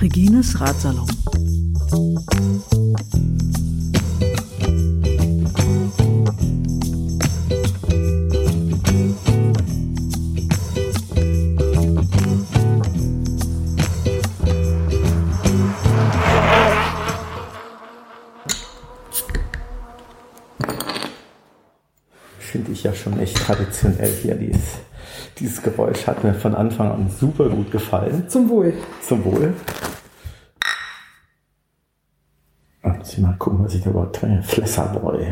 Regines Ratsalon. Echt traditionell hier. Dieses, dieses Geräusch hat mir von Anfang an super gut gefallen. Zum Wohl. Zum Wohl. Und muss ich mal gucken, was ich da überhaupt trinke. Flesserbräu.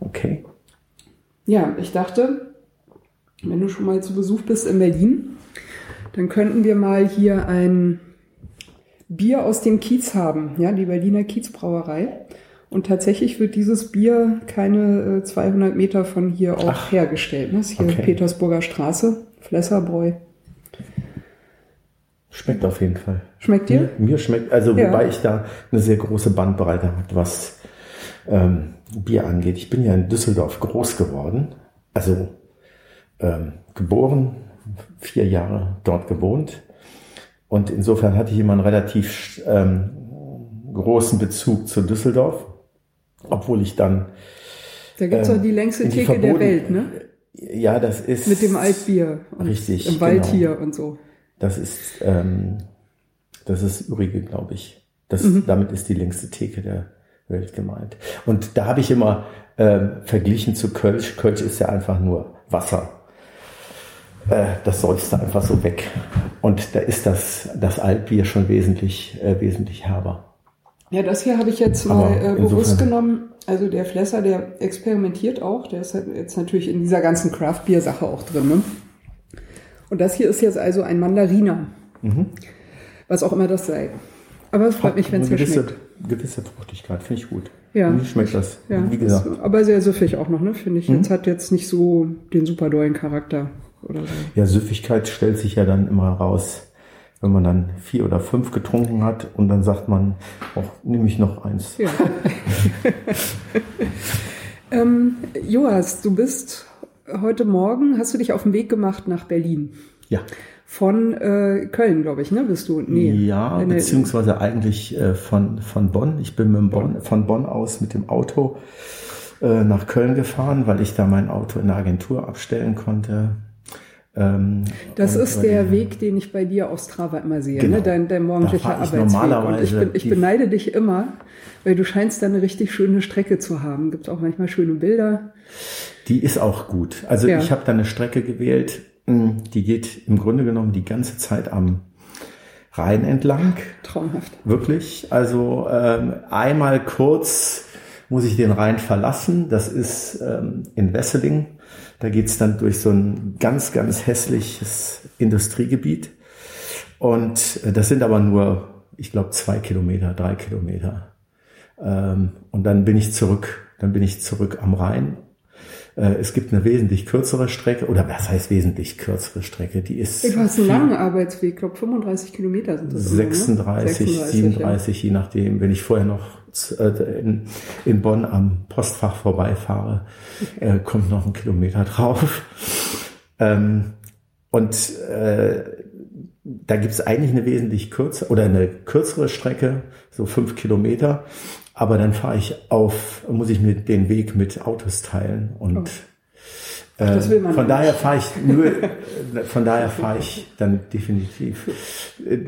Okay. Ja, ich dachte, wenn du schon mal zu Besuch bist in Berlin, dann könnten wir mal hier ein Bier aus dem Kiez haben, ja, die Berliner Kiezbrauerei. Und tatsächlich wird dieses Bier keine äh, 200 Meter von hier auch Ach. hergestellt. Ne? Das ist hier Okay. Petersburger Straße, Flesserbräu. Schmeckt auf jeden Fall. Schmeckt dir? Mir, mir schmeckt, also Ja. wobei ich da eine sehr große Bandbreite habe, was ähm, Bier angeht. Ich bin ja in Düsseldorf groß geworden, also ähm, geboren, vier Jahre dort gewohnt. Und insofern hatte ich immer einen relativ ähm, großen Bezug zu Düsseldorf, obwohl ich dann Da gibt's Ähm, auch die längste die Theke der Welt, ne? ja, das ist Mit dem Altbier. Und Richtig, Im Wald genau. hier und so. Das ist, ähm, das ist Ürige, glaube ich. Das, Mhm. Damit ist die längste Theke der Welt gemeint. Und da habe ich immer ähm, verglichen zu Kölsch. Kölsch ist ja einfach nur Wasser. Äh, das säufst du einfach so weg. Und da ist das, das Altbier schon wesentlich, äh, wesentlich herber. Ja, das hier habe ich jetzt Aber mal äh, bewusst insofern- genommen. Also der Flesser, der experimentiert auch. Der ist halt jetzt natürlich in dieser ganzen Craft-Bier-Sache auch drin. Ne? Und das hier ist jetzt also ein Mandariner. Mhm. Was auch immer das sei. Aber es freut mich, wenn es hier gewisse, schmeckt. gewisse Fruchtigkeit, finde ich gut. Ja. Mir schmeckt das. Ja, Wie gesagt. ist aber sehr süffig auch noch, ne? Finde ich. Mhm. Jetzt hat jetzt nicht so den super dollen Charakter oder so. Ja, Süffigkeit stellt sich ja dann immer raus, wenn man dann vier oder fünf getrunken hat und dann sagt man, auch nehme ich noch eins. Ja. ähm, Joas, du bist heute Morgen, hast du dich auf den Weg gemacht nach Berlin? Ja. Von äh, Köln, glaube ich, ne? Bist du? Nee. Ja, beziehungsweise eigentlich äh, von, von Bonn. Ich bin mit Bonn, von Bonn aus mit dem Auto äh, nach Köln gefahren, weil ich da mein Auto in der Agentur abstellen konnte. Ähm, Das und ist der die- Weg, den ich bei dir auf Strava immer sehe, Genau. ne? dein, dein morgendlicher Arbeitsweg. Und ich, normalerweise bin, ich beneide dich immer, weil du scheinst da eine richtig schöne Strecke zu haben. Gibt auch manchmal schöne Bilder. Die ist auch gut. Also Ja. ich habe da eine Strecke gewählt, mh, die geht im Grunde genommen die ganze Zeit am Rhein entlang. Traumhaft. Wirklich. Also ähm, einmal kurz muss ich den Rhein verlassen. Das ist ähm, in Wesseling. Da geht's dann durch so ein ganz, ganz hässliches Industriegebiet. Und äh, das sind aber nur, ich glaube, zwei Kilometer, drei Kilometer. Ähm, und dann bin ich zurück, dann bin ich zurück am Rhein. Äh, es gibt eine wesentlich kürzere Strecke, oder was heißt wesentlich kürzere Strecke? Die ist du hast einen langen Arbeitsweg, ich glaube 35 Kilometer sind das. immer, ne? 36, 36, 37, je nachdem, wenn ich vorher noch in, in Bonn am Postfach vorbeifahre, äh, kommt noch ein Kilometer drauf. Ähm, und äh, da gibt es eigentlich eine wesentlich kürzere oder eine kürzere Strecke, so fünf Kilometer. Aber dann fahre ich auf, muss ich mir den Weg mit Autos teilen und das will man von daher fahre ich nur, von daher fahre ich dann definitiv äh,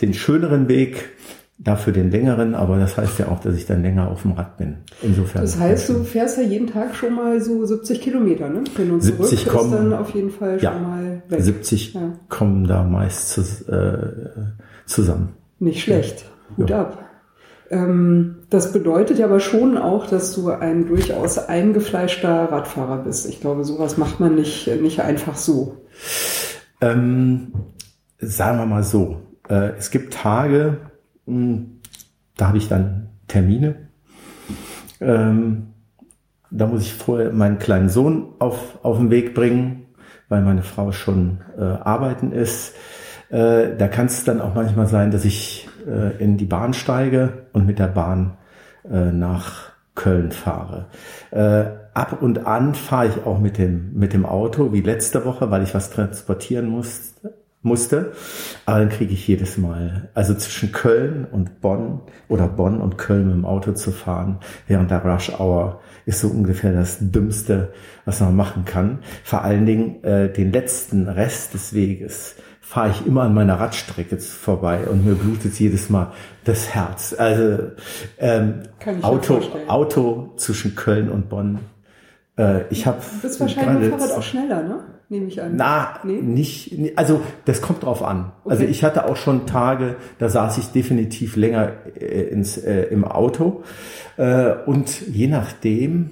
den schöneren Weg, dafür den längeren, aber das heißt ja auch, dass ich dann länger auf dem Rad bin. Insofern. Das heißt, du fährst ja jeden Tag schon mal so 70 Kilometer, ne? Hin und 70 zurück kommen- dann auf jeden Fall Ja. schon mal weg. 70 Ja. kommen da meist zu, äh, zusammen. Nicht schlecht. Hut Ja. ab. Ähm, das bedeutet ja aber schon auch, dass du ein durchaus eingefleischter Radfahrer bist. Ich glaube, sowas macht man nicht, nicht einfach so. Ähm, sagen wir mal so, äh, es gibt Tage, da habe ich dann Termine. Ähm, da muss ich vorher meinen kleinen Sohn auf, auf den Weg bringen, weil meine Frau schon äh, arbeiten ist. Äh, da kann es dann auch manchmal sein, dass ich äh, in die Bahn steige und mit der Bahn äh, nach Köln fahre. Äh, ab und an fahre ich auch mit dem, mit dem Auto, wie letzte Woche, weil ich was transportieren muss, musste. Aber dann kriege ich jedes Mal, also zwischen Köln und Bonn oder Bonn und Köln mit dem Auto zu fahren während der Rush Hour ist so ungefähr das Dümmste, was man machen kann. Vor allen Dingen äh, den letzten Rest des Weges fahre ich immer an meiner Radstrecke vorbei und mir blutet jedes Mal das Herz. Also ähm, Auto, Auto zwischen Köln und Bonn. Äh, ich habe. Du bist wahrscheinlich mit dem Fahrrad auch schneller, ne? Nehme ich an. Na, nee? nicht, also das kommt drauf an. Okay. Also ich hatte auch schon Tage, da saß ich definitiv länger äh, ins, äh, im Auto. Äh, und je nachdem,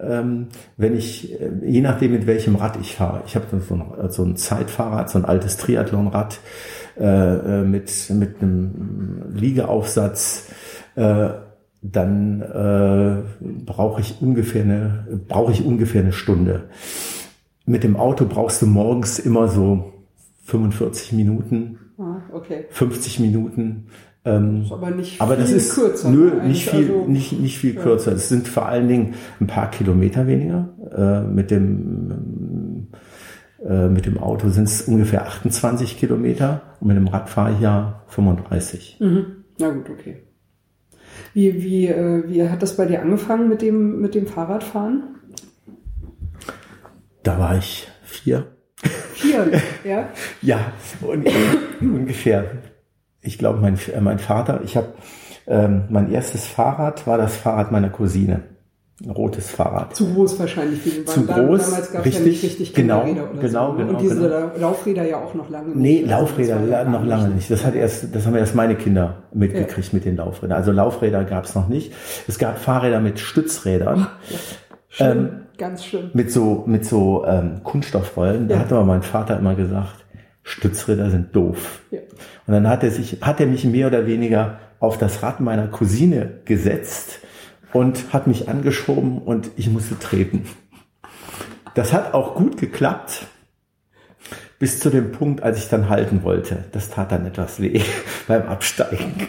ähm, wenn ich, äh, je nachdem mit welchem Rad ich fahre, ich habe so ein, so ein Zeitfahrrad, so ein altes Triathlonrad äh, äh, mit, mit einem Liegeaufsatz, dann äh, brauche ich ungefähr eine brauche ich ungefähr eine Stunde. Mit dem Auto brauchst du morgens immer so 45 Minuten, ah, okay. 50 Minuten. Ähm, das aber nicht aber das ist, kürzer. Nö, nicht viel, also, nicht, nicht viel ja. kürzer. Es sind vor allen Dingen ein paar Kilometer weniger. Äh, mit dem, äh, mit dem Auto sind es ungefähr 28 Kilometer und mit dem Rad fahre ich ja 35. Mhm. Na gut, okay. Wie, wie, äh, wie hat das bei dir angefangen mit dem, mit dem Fahrradfahren? Da war ich vier. Vier, ja? ja, ungefähr ich glaube, mein, äh, mein Vater, ich habe ähm, mein erstes Fahrrad war das Fahrrad meiner Cousine. Ein rotes Fahrrad. Zu groß wahrscheinlich. Die Zu groß, damals gab richtig, ja nicht richtig genau, oder genau, so. genau. Und diese genau. Laufräder ja auch noch lange nicht. Nee, also Laufräder ja noch lange nicht. Das hat erst, das haben erst meine Kinder mitgekriegt ja. mit den Laufrädern. Also Laufräder gab es noch nicht. Es gab Fahrräder mit Stützrädern. Schlimm, ähm, ganz schön. Mit so, mit so ähm, Kunststoffrollen. Da hat aber mein Vater immer gesagt, Stützräder sind doof. Ja. Und dann hat er sich, hat er mich mehr oder weniger auf das Rad meiner Cousine gesetzt und hat mich angeschoben und ich musste treten. Das hat auch gut geklappt, bis zu dem Punkt, als ich dann halten wollte. Das tat dann etwas weh beim Absteigen.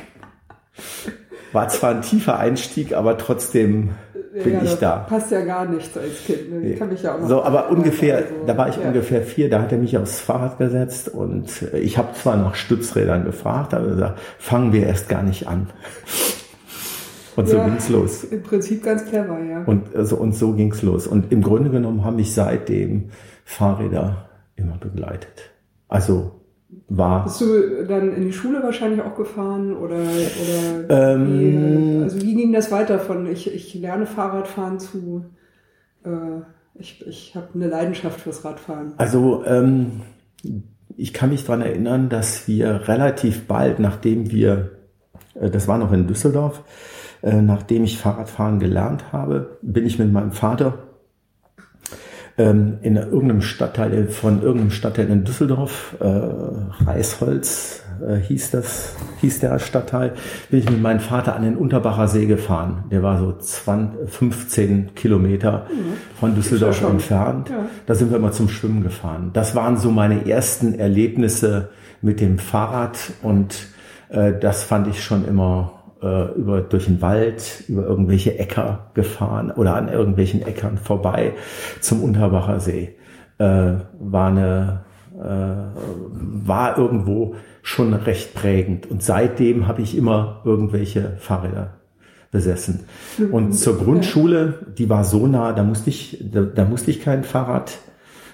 War zwar ein tiefer Einstieg, aber trotzdem bin ja, ich da. Passt ja gar nichts als Kind. Ne? Ich kann mich ja auch noch so, aber ungefähr, also, da war ich ja. ungefähr vier, da hat er mich aufs Fahrrad gesetzt und ich habe zwar nach Stützrädern gefragt, aber da fangen wir erst gar nicht an. Und so ja, ging's los. Im Prinzip ganz clever, ja. Und, also, und so ging's los. Und im Grunde genommen haben mich seitdem Fahrräder immer begleitet. Also war. Bist du dann in die Schule wahrscheinlich auch gefahren oder, oder ähm, wie, also wie ging das weiter von ich, ich lerne Fahrradfahren zu äh, ich, ich habe eine Leidenschaft fürs Radfahren? Also ähm, ich kann mich daran erinnern, dass wir relativ bald, nachdem wir, äh, das war noch in Düsseldorf, äh, nachdem ich Fahrradfahren gelernt habe, bin ich mit meinem Vater ähm, in irgendeinem Stadtteil von irgendeinem Stadtteil in Düsseldorf, äh, Reisholz äh, hieß das, hieß der Stadtteil, bin ich mit meinem Vater an den Unterbacher See gefahren. Der war so 20, 15 Kilometer von Düsseldorf entfernt. Ja. Da sind wir immer zum Schwimmen gefahren. Das waren so meine ersten Erlebnisse mit dem Fahrrad und äh, das fand ich schon immer äh, über, durch den Wald, über irgendwelche Äcker gefahren oder an irgendwelchen Äckern vorbei zum Unterbacher See. Äh, war eine, äh, war irgendwo schon recht prägend. Und seitdem habe ich immer irgendwelche Fahrräder besessen. Und zur Grundschule, die war so nah, da musste ich, da, da musste ich kein Fahrrad,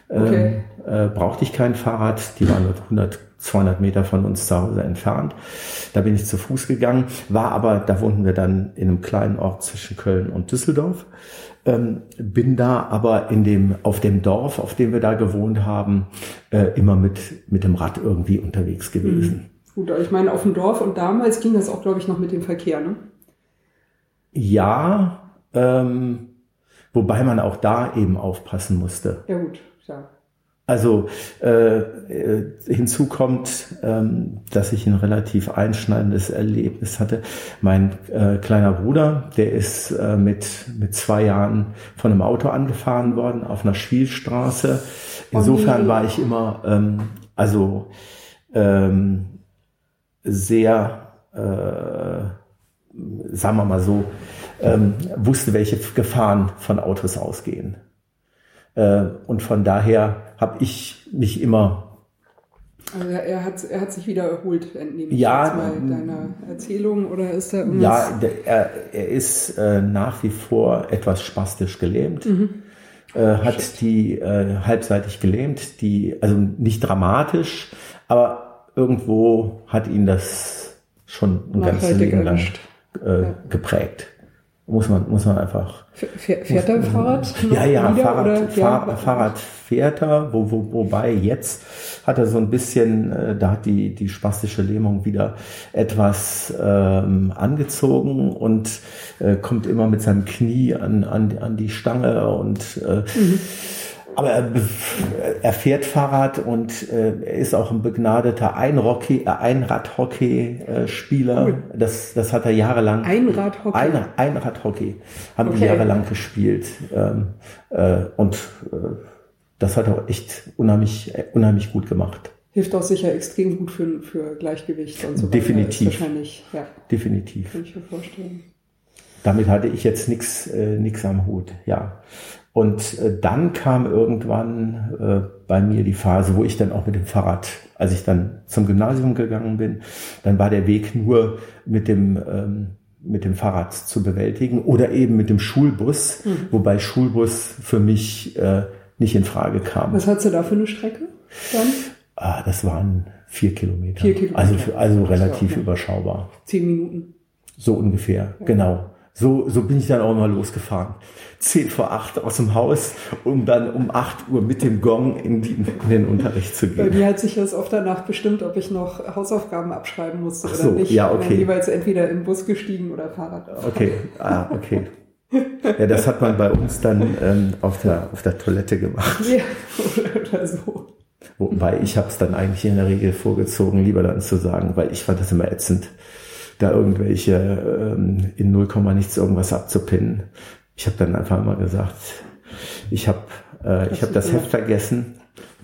okay. Äh, brauchte ich kein Fahrrad. Die waren 100 200 Meter von uns zu Hause entfernt. Da bin ich zu Fuß gegangen, war aber, da wohnten wir dann in einem kleinen Ort zwischen Köln und Düsseldorf. Ähm, bin da aber in dem, auf dem Dorf, auf dem wir da gewohnt haben, äh, immer mit, mit dem Rad irgendwie unterwegs gewesen. Mhm. Gut, ich meine, auf dem Dorf und damals ging das auch, glaube ich, noch mit dem Verkehr, ne? Ja, ähm, wobei man auch da eben aufpassen musste. Ja gut, ja. Also äh, äh, hinzu kommt, ähm, dass ich ein relativ einschneidendes Erlebnis hatte. Mein äh, kleiner Bruder, der ist äh, mit, mit zwei Jahren von einem Auto angefahren worden auf einer Spielstraße. Insofern war ich immer ähm, also ähm, sehr, äh, sagen wir mal so, ähm, wusste, welche Gefahren von Autos ausgehen. Äh, und von daher habe ich mich immer also er hat, er hat sich wieder erholt, entnehme ich ja, jetzt mal deiner Erzählung oder ist irgendwas? Ja, der, er, er ist äh, nach wie vor etwas spastisch gelähmt. Mhm. Äh, hat Shit. die äh, halbseitig gelähmt, die, also nicht dramatisch, aber irgendwo hat ihn das schon ein ganzes Leben lang äh, ja. geprägt. Muss man, muss man einfach. Fährt er Fahrrad? Ja, ja, Fahrrad, oder? Fahr, ja. Fahrrad fährt er, wo, wo, wobei jetzt hat er so ein bisschen, äh, da hat die, die spastische Lähmung wieder etwas ähm, angezogen und äh, kommt immer mit seinem Knie an, an, an die Stange und äh, mhm aber er, er fährt Fahrrad und äh, er ist auch ein begnadeter Einrocky, äh, Einradhockey-Spieler. Cool. Das, das hat er jahrelang. Einradhockey? Ein, Einradhockey haben okay. die jahrelang gespielt. Ähm, äh, und äh, das hat er echt unheimlich, unheimlich gut gemacht. Hilft auch sicher extrem gut für, für Gleichgewicht und so Definitiv. Wahrscheinlich, ja. Definitiv. Kann ich mir vorstellen. Damit hatte ich jetzt nichts äh, nix am Hut, ja. Und äh, dann kam irgendwann äh, bei mir die Phase, wo ich dann auch mit dem Fahrrad, als ich dann zum Gymnasium gegangen bin, dann war der Weg nur mit dem ähm, mit dem Fahrrad zu bewältigen oder eben mit dem Schulbus, mhm. wobei Schulbus für mich äh, nicht in Frage kam. Was hat du da für eine Strecke dann? Ah, das waren vier Kilometer. Vier Kilometer. Also, also relativ überschaubar. Zehn Minuten. So ungefähr, ja. genau. So, so bin ich dann auch mal losgefahren. Zehn vor acht aus dem Haus, um dann um acht Uhr mit dem Gong in, die, in den Unterricht zu gehen. Bei mir hat sich das oft danach bestimmt, ob ich noch Hausaufgaben abschreiben musste so, oder nicht. Ja, okay. Dann jeweils entweder im Bus gestiegen oder Fahrrad. Okay, ah, okay. Ja, das hat man bei uns dann ähm, auf, der, auf der Toilette gemacht. Ja, oder, oder so. Wobei ich habe es dann eigentlich in der Regel vorgezogen, lieber dann zu sagen, weil ich fand das immer ätzend da irgendwelche ähm, in 0, nichts irgendwas abzupinnen. Ich habe dann einfach mal gesagt, ich habe äh, ich habe das Heft vergessen.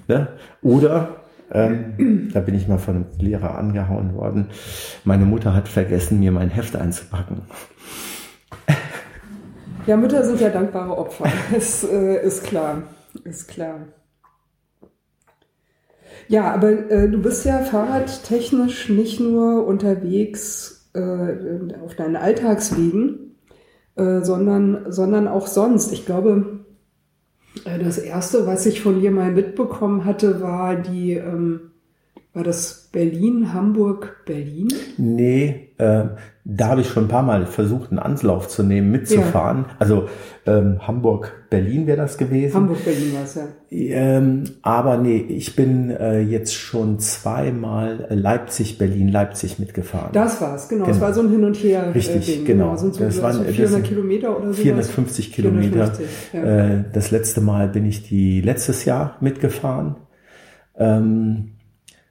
Ne? Oder ähm, da bin ich mal von einem Lehrer angehauen worden. Meine Mutter hat vergessen, mir mein Heft einzupacken. Ja, Mütter sind ja dankbare Opfer. Das äh, ist klar. Ist klar. Ja, aber äh, du bist ja fahrradtechnisch nicht nur unterwegs äh, auf deinen Alltagswegen, äh, sondern, sondern auch sonst. Ich glaube, äh, das erste, was ich von dir mal mitbekommen hatte, war die, ähm, war das Berlin, Hamburg, Berlin? Nee, äh, da habe ich schon ein paar Mal versucht, einen Anlauf zu nehmen, mitzufahren. Ja. Also ähm, Hamburg-Berlin wäre das gewesen. Hamburg-Berlin war es ja. Ähm, aber nee, ich bin äh, jetzt schon zweimal Leipzig-Berlin, Leipzig mitgefahren. Das war's, genau. Es genau. war so ein Hin und Her. Äh, Richtig, Ding. genau. genau. Sind so, das waren, so 400 das Kilometer oder so. 450 Kilometer. 450, ja. äh, das letzte Mal bin ich die letztes Jahr mitgefahren. Ähm,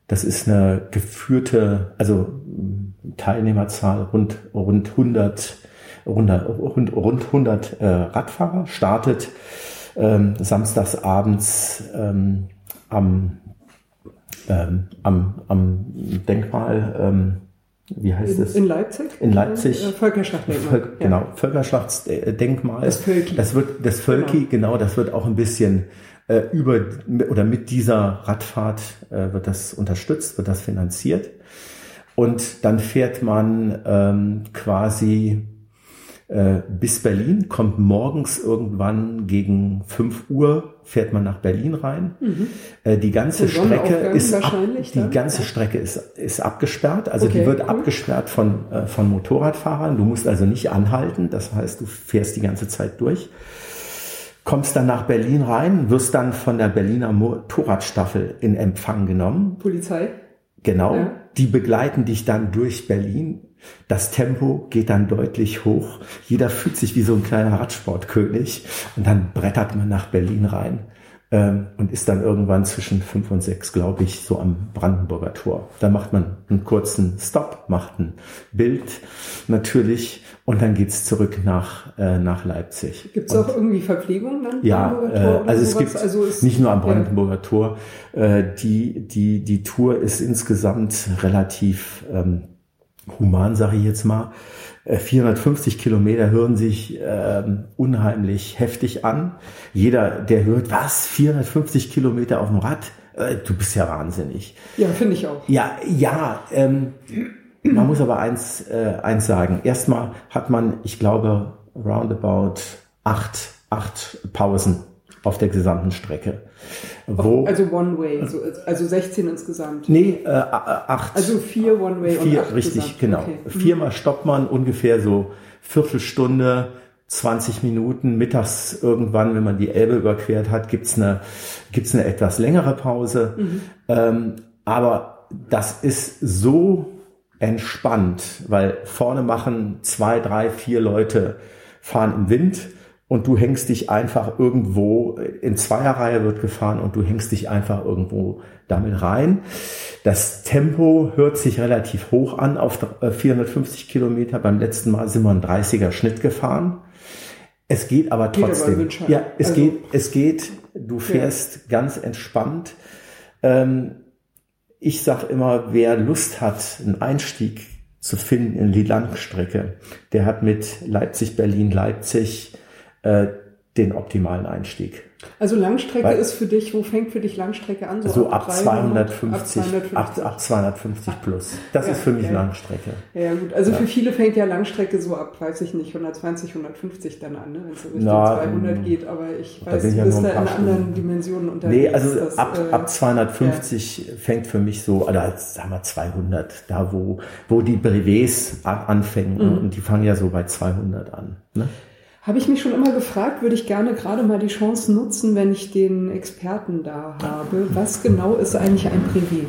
das ist eine geführte, also Teilnehmerzahl rund, rund 100, rund, rund 100 äh, Radfahrer, startet ähm, samstags abends ähm, am, ähm, am, am Denkmal, ähm, wie heißt in, es? In Leipzig? In Leipzig. Äh, Völkerschlachtdenkmal. Völk, genau, ja. Völkerschlachtdenkmal. Das Völki. Das wird, das Völki, genau. genau, das wird auch ein bisschen äh, über oder mit dieser Radfahrt äh, wird das unterstützt, wird das finanziert. Und dann fährt man ähm, quasi äh, bis Berlin, kommt morgens irgendwann gegen 5 Uhr, fährt man nach Berlin rein. Mhm. Äh, die ganze Strecke ist ab, die ganze. Strecke ist, ist abgesperrt. Also okay, die wird cool. abgesperrt von, äh, von Motorradfahrern. Du musst also nicht anhalten. Das heißt, du fährst die ganze Zeit durch kommst dann nach Berlin rein, wirst dann von der Berliner Motorradstaffel in Empfang genommen. Polizei? Genau. Ja. Die begleiten dich dann durch Berlin. Das Tempo geht dann deutlich hoch. Jeder fühlt sich wie so ein kleiner Radsportkönig. Und dann brettert man nach Berlin rein ähm, und ist dann irgendwann zwischen fünf und sechs, glaube ich, so am Brandenburger Tor. Da macht man einen kurzen Stop, macht ein Bild natürlich und dann geht's zurück nach, äh, nach Leipzig. Gibt es auch irgendwie Verpflegung dann? Ja, äh, also es gibt also nicht nur am Brandenburger ja. Tor. Äh, die, die, die Tour ist insgesamt relativ ähm, human sage ich jetzt mal, 450 äh, Kilometer hören sich ähm, unheimlich heftig an. Jeder, der hört, was, 450 Kilometer auf dem Rad? Äh, du bist ja wahnsinnig. Ja, finde ich auch. Ja, ja. Ähm, man muss aber eins, äh, eins sagen. Erstmal hat man, ich glaube, roundabout acht, acht Pausen auf der gesamten Strecke. Wo, also One Way, also, also 16 insgesamt. Nee, äh, acht. Also vier One Way vier, und acht Richtig, gesamt. genau. Okay. Mhm. Viermal stoppt man ungefähr so Viertelstunde, 20 Minuten. Mittags irgendwann, wenn man die Elbe überquert hat, gibt's eine, gibt's eine etwas längere Pause. Mhm. Ähm, aber das ist so entspannt, weil vorne machen zwei, drei, vier Leute fahren im Wind und du hängst dich einfach irgendwo, in Zweierreihe wird gefahren und du hängst dich einfach irgendwo damit rein. Das Tempo hört sich relativ hoch an auf 450 äh, Kilometer. Beim letzten Mal sind wir einen 30er Schnitt gefahren. Es geht aber trotzdem. Geht aber ja, es also, geht, es geht, du fährst ja. ganz entspannt. Ähm, ich sag immer, wer Lust hat, einen Einstieg zu finden in die Langstrecke, der hat mit Leipzig, Berlin, Leipzig äh, den optimalen Einstieg. Also Langstrecke Weil, ist für dich, wo fängt für dich Langstrecke an? So, so ab, ab, 250, ab 250, ab, ab 250 plus. Das ja, ist für mich ja. Langstrecke. Ja, gut. Also ja. für viele fängt ja Langstrecke so ab, weiß ich nicht, 120, 150 dann an, ne? wenn es so Richtung Na, 200 ähm, geht. Aber ich weiß, du bist da in anderen Dimensionen unterwegs. Nee, also das, ab, äh, ab 250 fängt für mich so, oder sagen wir 200, da wo, wo die Brevets anfangen. Mhm. Und die fangen ja so bei 200 an. Ne? Habe ich mich schon immer gefragt, würde ich gerne gerade mal die Chance nutzen, wenn ich den Experten da habe. Was genau ist eigentlich ein Brevet?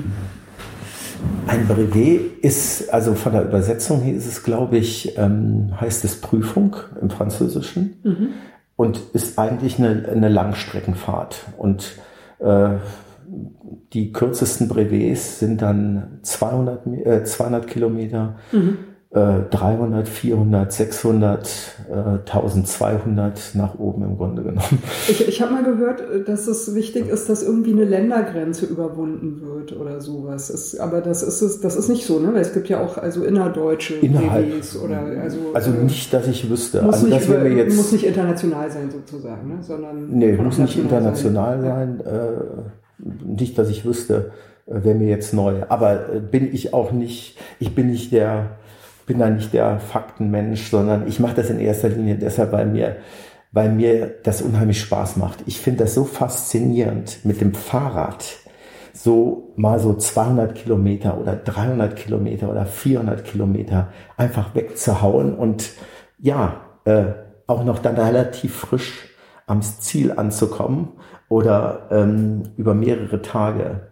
Ein Brevet ist, also von der Übersetzung her ist es, glaube ich, ähm, heißt es Prüfung im Französischen mhm. und ist eigentlich eine, eine Langstreckenfahrt. Und äh, die kürzesten Brevets sind dann 200, äh, 200 Kilometer. Mhm. 300, 400, 600, äh, 1200 nach oben im Grunde genommen. Ich, ich habe mal gehört, dass es wichtig ist, dass irgendwie eine Ländergrenze überwunden wird oder sowas. Es, aber das ist es, das ist nicht so, ne? Weil es gibt ja auch also innerdeutsche Innerhalb, oder also. Also äh, nicht, dass ich wüsste. Muss, also, nicht, über, jetzt, muss nicht international sein sozusagen, ne? Sondern nee, muss nicht international sein. sein äh, nicht, dass ich wüsste, äh, wäre mir jetzt neu. Aber äh, bin ich auch nicht. Ich bin nicht der bin da nicht der Faktenmensch, sondern ich mache das in erster Linie deshalb, weil mir, weil mir das unheimlich Spaß macht. Ich finde das so faszinierend mit dem Fahrrad so mal so 200 Kilometer oder 300 Kilometer oder 400 Kilometer einfach wegzuhauen und ja, äh, auch noch dann relativ frisch am Ziel anzukommen oder ähm, über mehrere Tage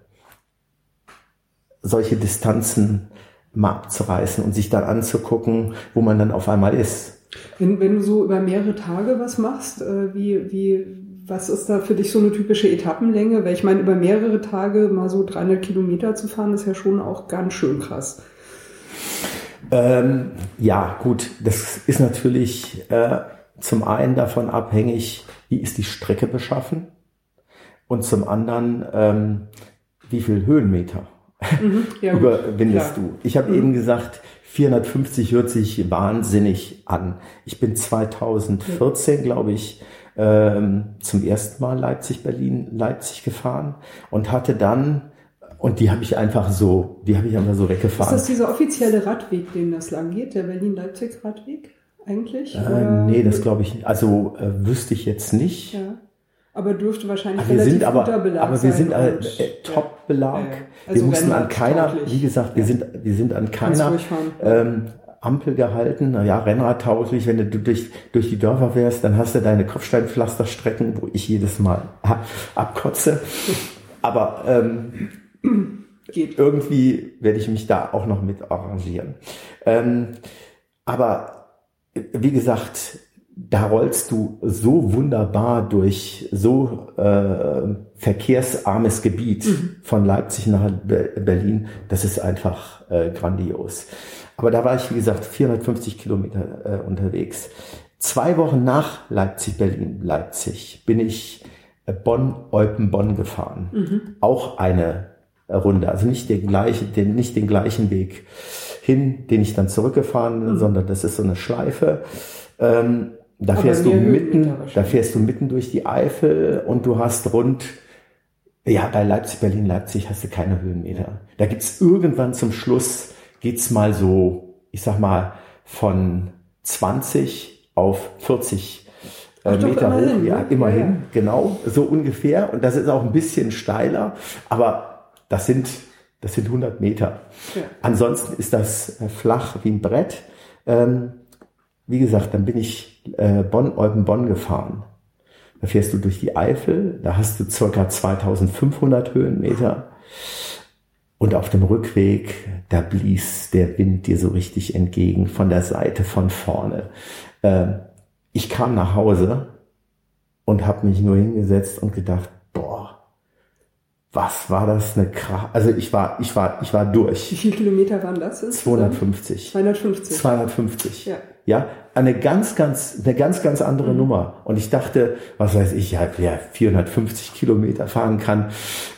solche Distanzen mal abzureißen und sich dann anzugucken, wo man dann auf einmal ist. Wenn, wenn du so über mehrere Tage was machst, äh, wie, wie, was ist da für dich so eine typische Etappenlänge? Weil ich meine, über mehrere Tage mal so 300 Kilometer zu fahren, ist ja schon auch ganz schön krass. Ähm, ja, gut, das ist natürlich äh, zum einen davon abhängig, wie ist die Strecke beschaffen und zum anderen, ähm, wie viel Höhenmeter mhm, ja, überwindest klar. du. Ich habe mhm. eben gesagt, 450 hört sich wahnsinnig an. Ich bin 2014, glaube ich, ähm, zum ersten Mal Leipzig, Berlin, Leipzig gefahren und hatte dann und die habe ich einfach so, die habe ich einfach so weggefahren. Ist das dieser offizielle Radweg, den das lang geht, der Berlin-Leipzig-Radweg eigentlich? Äh, nee, das glaube ich, also äh, wüsste ich jetzt nicht. Ja. Aber dürfte wahrscheinlich aber relativ wir sind aber, guter Belag aber wir sind äh, äh, Top-Belag. Ja, also wir mussten an keiner, wie gesagt, wir sind, wir sind an keiner ähm, Ampel gehalten. Ja, Rennradtauglich. Wenn du durch, durch die Dörfer wärst, dann hast du deine Kopfsteinpflasterstrecken, wo ich jedes Mal abkotze. Aber ähm, Geht. irgendwie werde ich mich da auch noch mit arrangieren. Ähm, aber wie gesagt, da rollst du so wunderbar durch so äh, verkehrsarmes Gebiet mhm. von Leipzig nach Berlin. Das ist einfach äh, grandios. Aber da war ich, wie gesagt, 450 Kilometer äh, unterwegs. Zwei Wochen nach Leipzig, Berlin, Leipzig bin ich äh, Bonn, Eupen, Bonn gefahren. Mhm. Auch eine Runde, also nicht den gleichen, den, nicht den gleichen Weg hin, den ich dann zurückgefahren bin, sondern das ist so eine Schleife. Ähm, da Aber fährst du mitten, da fährst du mitten durch die Eifel und du hast rund, ja, bei Leipzig, Berlin, Leipzig hast du keine Höhenmeter. Da gibt's irgendwann zum Schluss, geht's mal so, ich sag mal, von 20 auf 40 äh, Ach doch, Meter immerhin, hoch. Ja, ne? immerhin, Ja, ja. genau, so ungefähr. Und das ist auch ein bisschen steiler, aber das sind, das sind 100 Meter. Ja. Ansonsten ist das äh, flach wie ein Brett. Ähm, wie gesagt, dann bin ich äh, Bonn, Olpen-Bonn gefahren. Da fährst du durch die Eifel, da hast du circa 2500 Höhenmeter. Und auf dem Rückweg, da blies der Wind dir so richtig entgegen von der Seite, von vorne. Ähm, ich kam nach Hause und habe mich nur hingesetzt und gedacht, boah, was war das eine Kraft. Also ich war, ich war, ich war Wie durch. viele Kilometer waren das? insgesamt? 250. 250. 250. Ja. Ja, eine ganz, ganz, eine ganz, ganz andere Nummer. Und ich dachte, was weiß ich, ja, wer 450 Kilometer fahren kann,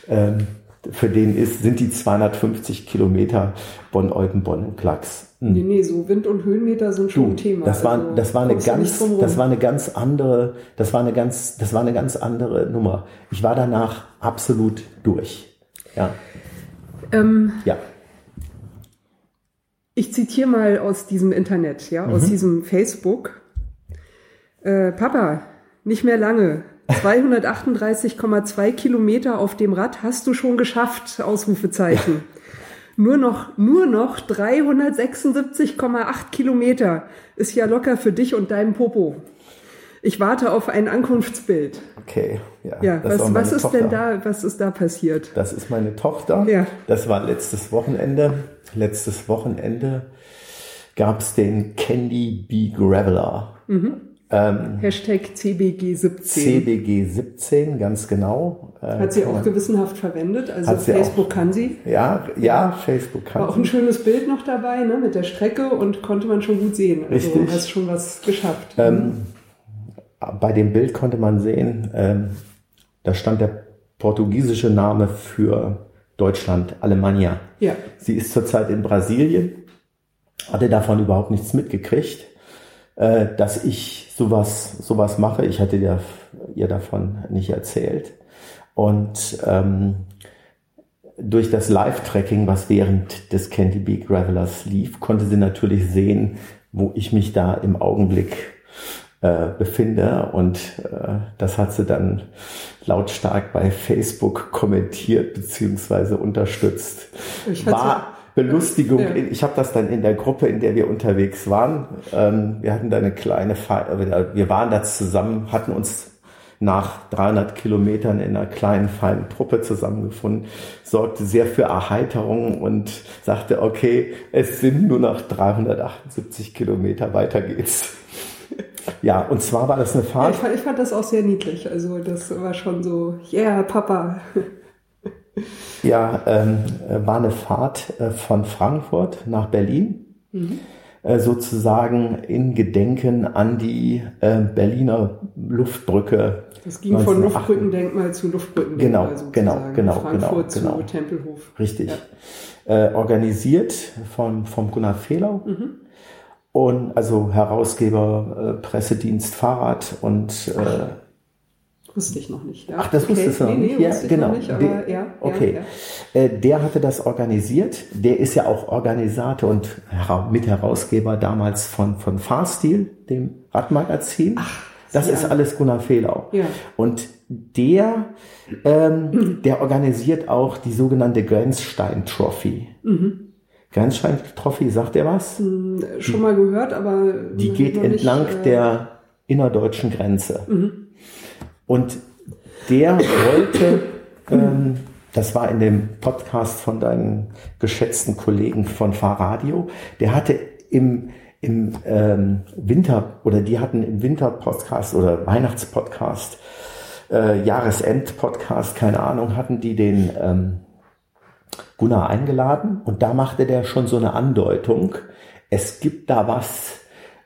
ähm, für den ist, sind die 250 Kilometer Bonn-Olpen-Bonn in Klacks. Hm. Nee, nee, so Wind- und Höhenmeter sind schon Du, ein Thema. das war, Also das war eine ganz, das war eine ganz andere, das war eine ganz, das war eine ganz andere Nummer. Ich war danach absolut durch. Ja, ähm, ja. Ich zitiere mal aus diesem Internet, ja, Mhm. aus diesem Facebook. Äh, Papa, nicht mehr lange. 238,2 Kilometer auf dem Rad hast du schon geschafft, Ausrufezeichen. Nur noch, nur noch 376,8 Kilometer ist ja locker für dich und deinen Popo. Ich warte auf ein Ankunftsbild. Okay, ja. Ja, das was, meine was ist denn da, was ist da passiert? Das ist meine Tochter. Ja. Das war letztes Wochenende. Letztes Wochenende gab's den Candy Bee Graveler. Mhm. Ähm, Hashtag CBG17. CBG 17, ganz genau. Äh, Hat sie auch man- gewissenhaft verwendet, also Facebook auch. kann sie. Ja, ja, Facebook kann. War auch ein schönes Bild noch dabei, ne, mit der Strecke und konnte man schon gut sehen. Also Richtig. hast schon was geschafft. Ähm, bei dem Bild konnte man sehen, ähm, da stand der portugiesische Name für Deutschland, Alemannia. ja. Sie ist zurzeit in Brasilien, hatte davon überhaupt nichts mitgekriegt, äh, dass ich sowas, sowas mache. Ich hatte ihr, ihr davon nicht erzählt. Und ähm, durch das Live-Tracking, was während des Candy Bee Gravelers lief, konnte sie natürlich sehen, wo ich mich da im Augenblick äh, befinde. Und äh, das hat sie dann lautstark bei Facebook kommentiert beziehungsweise unterstützt. Ich War Belustigung. Ja. Ich habe das dann in der Gruppe, in der wir unterwegs waren. Ähm, wir hatten da eine kleine Feier. Wir waren da zusammen, hatten uns nach 300 Kilometern in einer kleinen, feinen Truppe zusammengefunden, sorgte sehr für Erheiterung und sagte, okay, es sind nur noch 378 Kilometer, weiter geht's. Ja, und zwar war das eine Ja, Fahrt. ich, fand, ich fand das auch sehr niedlich. Also das war schon so, yeah, Papa. Ja, ähm, äh, war eine Fahrt äh, von Frankfurt nach Berlin, äh, sozusagen in Gedenken an die äh, Berliner Luftbrücke. Das ging von 1908. Luftbrückendenkmal zu Luftbrückendenkmal Genau, sozusagen. genau, genau, Frankfurt genau, genau. zu Tempelhof. Richtig. Ja. Äh, organisiert von, vom Gunnar Fehlau. Und also Herausgeber, äh, Pressedienst Fahrrad und äh, Wusste ich noch nicht. Ja. Ach, das okay. wusstest du noch nee, nicht? Nee, ja, wusste ich genau. noch nicht, aber Der- ja. okay. Ja, ja. Äh, der hatte das organisiert. Der ist ja auch Organisator und hera Mitherausgeber damals von, von Fahrstil, dem Radmagazin. das ja. ist alles Gunnar Fehlau. Ja. Und der, ähm, der organisiert auch die sogenannte Grenzstein Trophy. Mhm. Grenzstein Trophy, sagt er was? Schon mal gehört, aber Die geht noch nicht, entlang äh, der innerdeutschen Grenze. Mhm. Und der wollte, ähm, das war in dem Podcast von deinen geschätzten Kollegen von Fahrradio, der hatte im, im ähm, Winter oder die hatten im Winter-Podcast oder Weihnachtspodcast, äh, Jahresend-Podcast, keine Ahnung, hatten die den ähm, Gunnar eingeladen und da machte der schon so eine Andeutung, es gibt da was,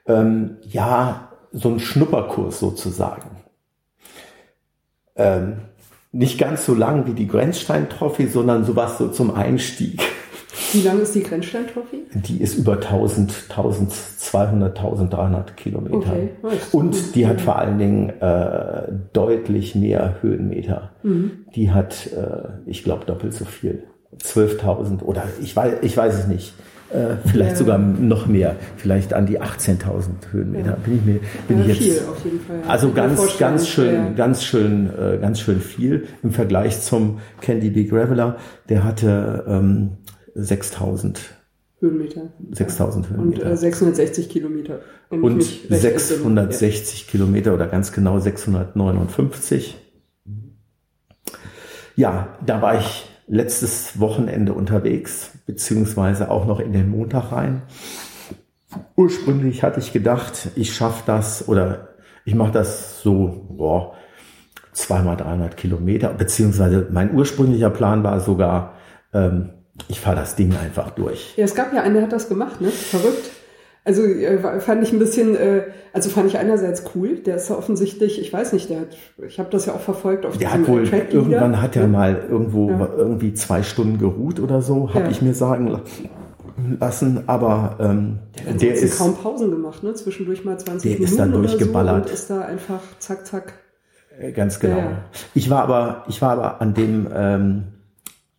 ähm, ja, so ein Schnupperkurs sozusagen. Ähm, nicht ganz so lang wie die Grenzstein-Trophy, sondern sowas so zum Einstieg. Wie lang ist die Grenzstein-Trophy? Die ist über 1000, 1200, 1300 Kilometer. Okay. Und die hat vor allen Dingen äh, deutlich mehr Höhenmeter. Mhm. Die hat, äh, ich glaube, doppelt so viel. 12.000 oder ich weiß, ich weiß es nicht. Äh, vielleicht Ja. sogar noch mehr. Vielleicht an die 18.000 Höhenmeter. Ja. Bin ich mir, bin Ja, ich viel jetzt. Also ich ganz, ganz schön, ganz schön, äh, ganz schön viel im Vergleich zum Candy Big Graveler. Der hatte ähm, 6000, Höhenmeter. 6000 Und Höhenmeter. äh, 660 Kilometer. ich Und entsinne. 660 Kilometer oder ganz genau 659. Ja, da war ich letztes Wochenende unterwegs, beziehungsweise auch noch in den Montag rein. Ursprünglich hatte ich gedacht, ich schaffe das oder ich mache das so, boah, zweimal 300 Kilometer, beziehungsweise mein ursprünglicher Plan war sogar, ähm, ich fahre das Ding einfach durch. Ja, es gab ja einen, der hat das gemacht, ne? Verrückt. Also äh, fand ich ein bisschen, äh, also fand ich einerseits cool. Der ist ja offensichtlich, ich weiß nicht, der hat, ich habe das ja auch verfolgt auf Der hat wohl, irgendwann hat er ne? mal irgendwo Ja. irgendwie zwei Stunden geruht oder so, habe Ja. ich mir sagen la- lassen. Aber ähm, der Der ist kaum Pausen gemacht, ne? Zwischendurch mal 20 Der Minuten ist da oder durchgeballert. So ist da einfach zack, zack. äh, ganz genau. Ja, ja. Ich war aber, ich war aber an dem, ähm,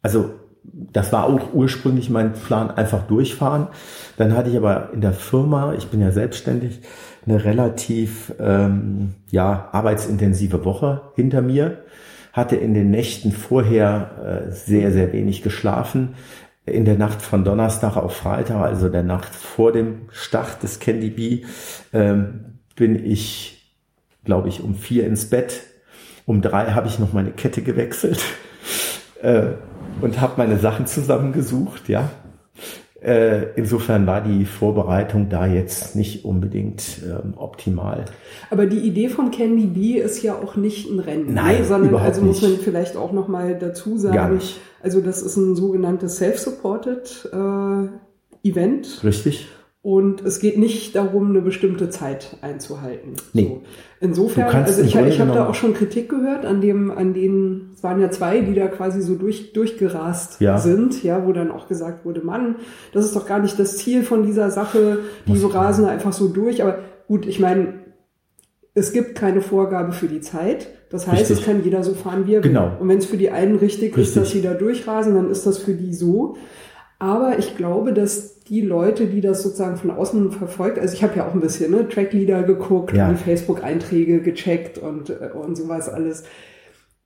also das war auch ursprünglich mein Plan, einfach durchfahren. Dann hatte ich aber in der Firma, ich bin ja selbstständig, eine relativ ähm, ja, arbeitsintensive Woche hinter mir. Hatte in den Nächten vorher äh, sehr, sehr wenig geschlafen. In der Nacht von Donnerstag auf Freitag, also der Nacht vor dem Start des Candy Bee, ähm, bin ich, glaube ich, um vier ins Bett. Um drei habe ich noch meine Kette gewechselt äh, und habe meine Sachen zusammengesucht, ja. Äh, insofern war die Vorbereitung da jetzt nicht unbedingt ähm, optimal. Aber die Idee vom Candy Bee ist ja auch nicht ein Rennen, Nein, ne? sondern überhaupt also muss man nicht. vielleicht auch noch mal dazu sagen. Gar nicht. Also das ist ein sogenanntes self-supported äh, Event. Richtig? Und es geht nicht darum, eine bestimmte Zeit einzuhalten. Nee. So. Insofern, also ich, ich habe da auch schon Kritik gehört an dem, an denen, es waren ja zwei, die da quasi so durch, durchgerast Ja. sind, ja, wo dann auch gesagt wurde, Mann, das ist doch gar nicht das Ziel von dieser Sache, die so rasen da einfach so durch. Aber gut, ich meine, es gibt keine Vorgabe für die Zeit. Das heißt, Richtig. es kann jeder so fahren, wie er will. Genau. Und wenn es für die einen richtig, ist, Richtig. dass sie da durchrasen, dann ist das für die so. Aber ich glaube, dass die Leute, die das sozusagen von außen verfolgt, also ich habe ja auch ein bisschen ne, Trackleader geguckt, Ja. die Facebook-Einträge gecheckt und, äh, und sowas alles.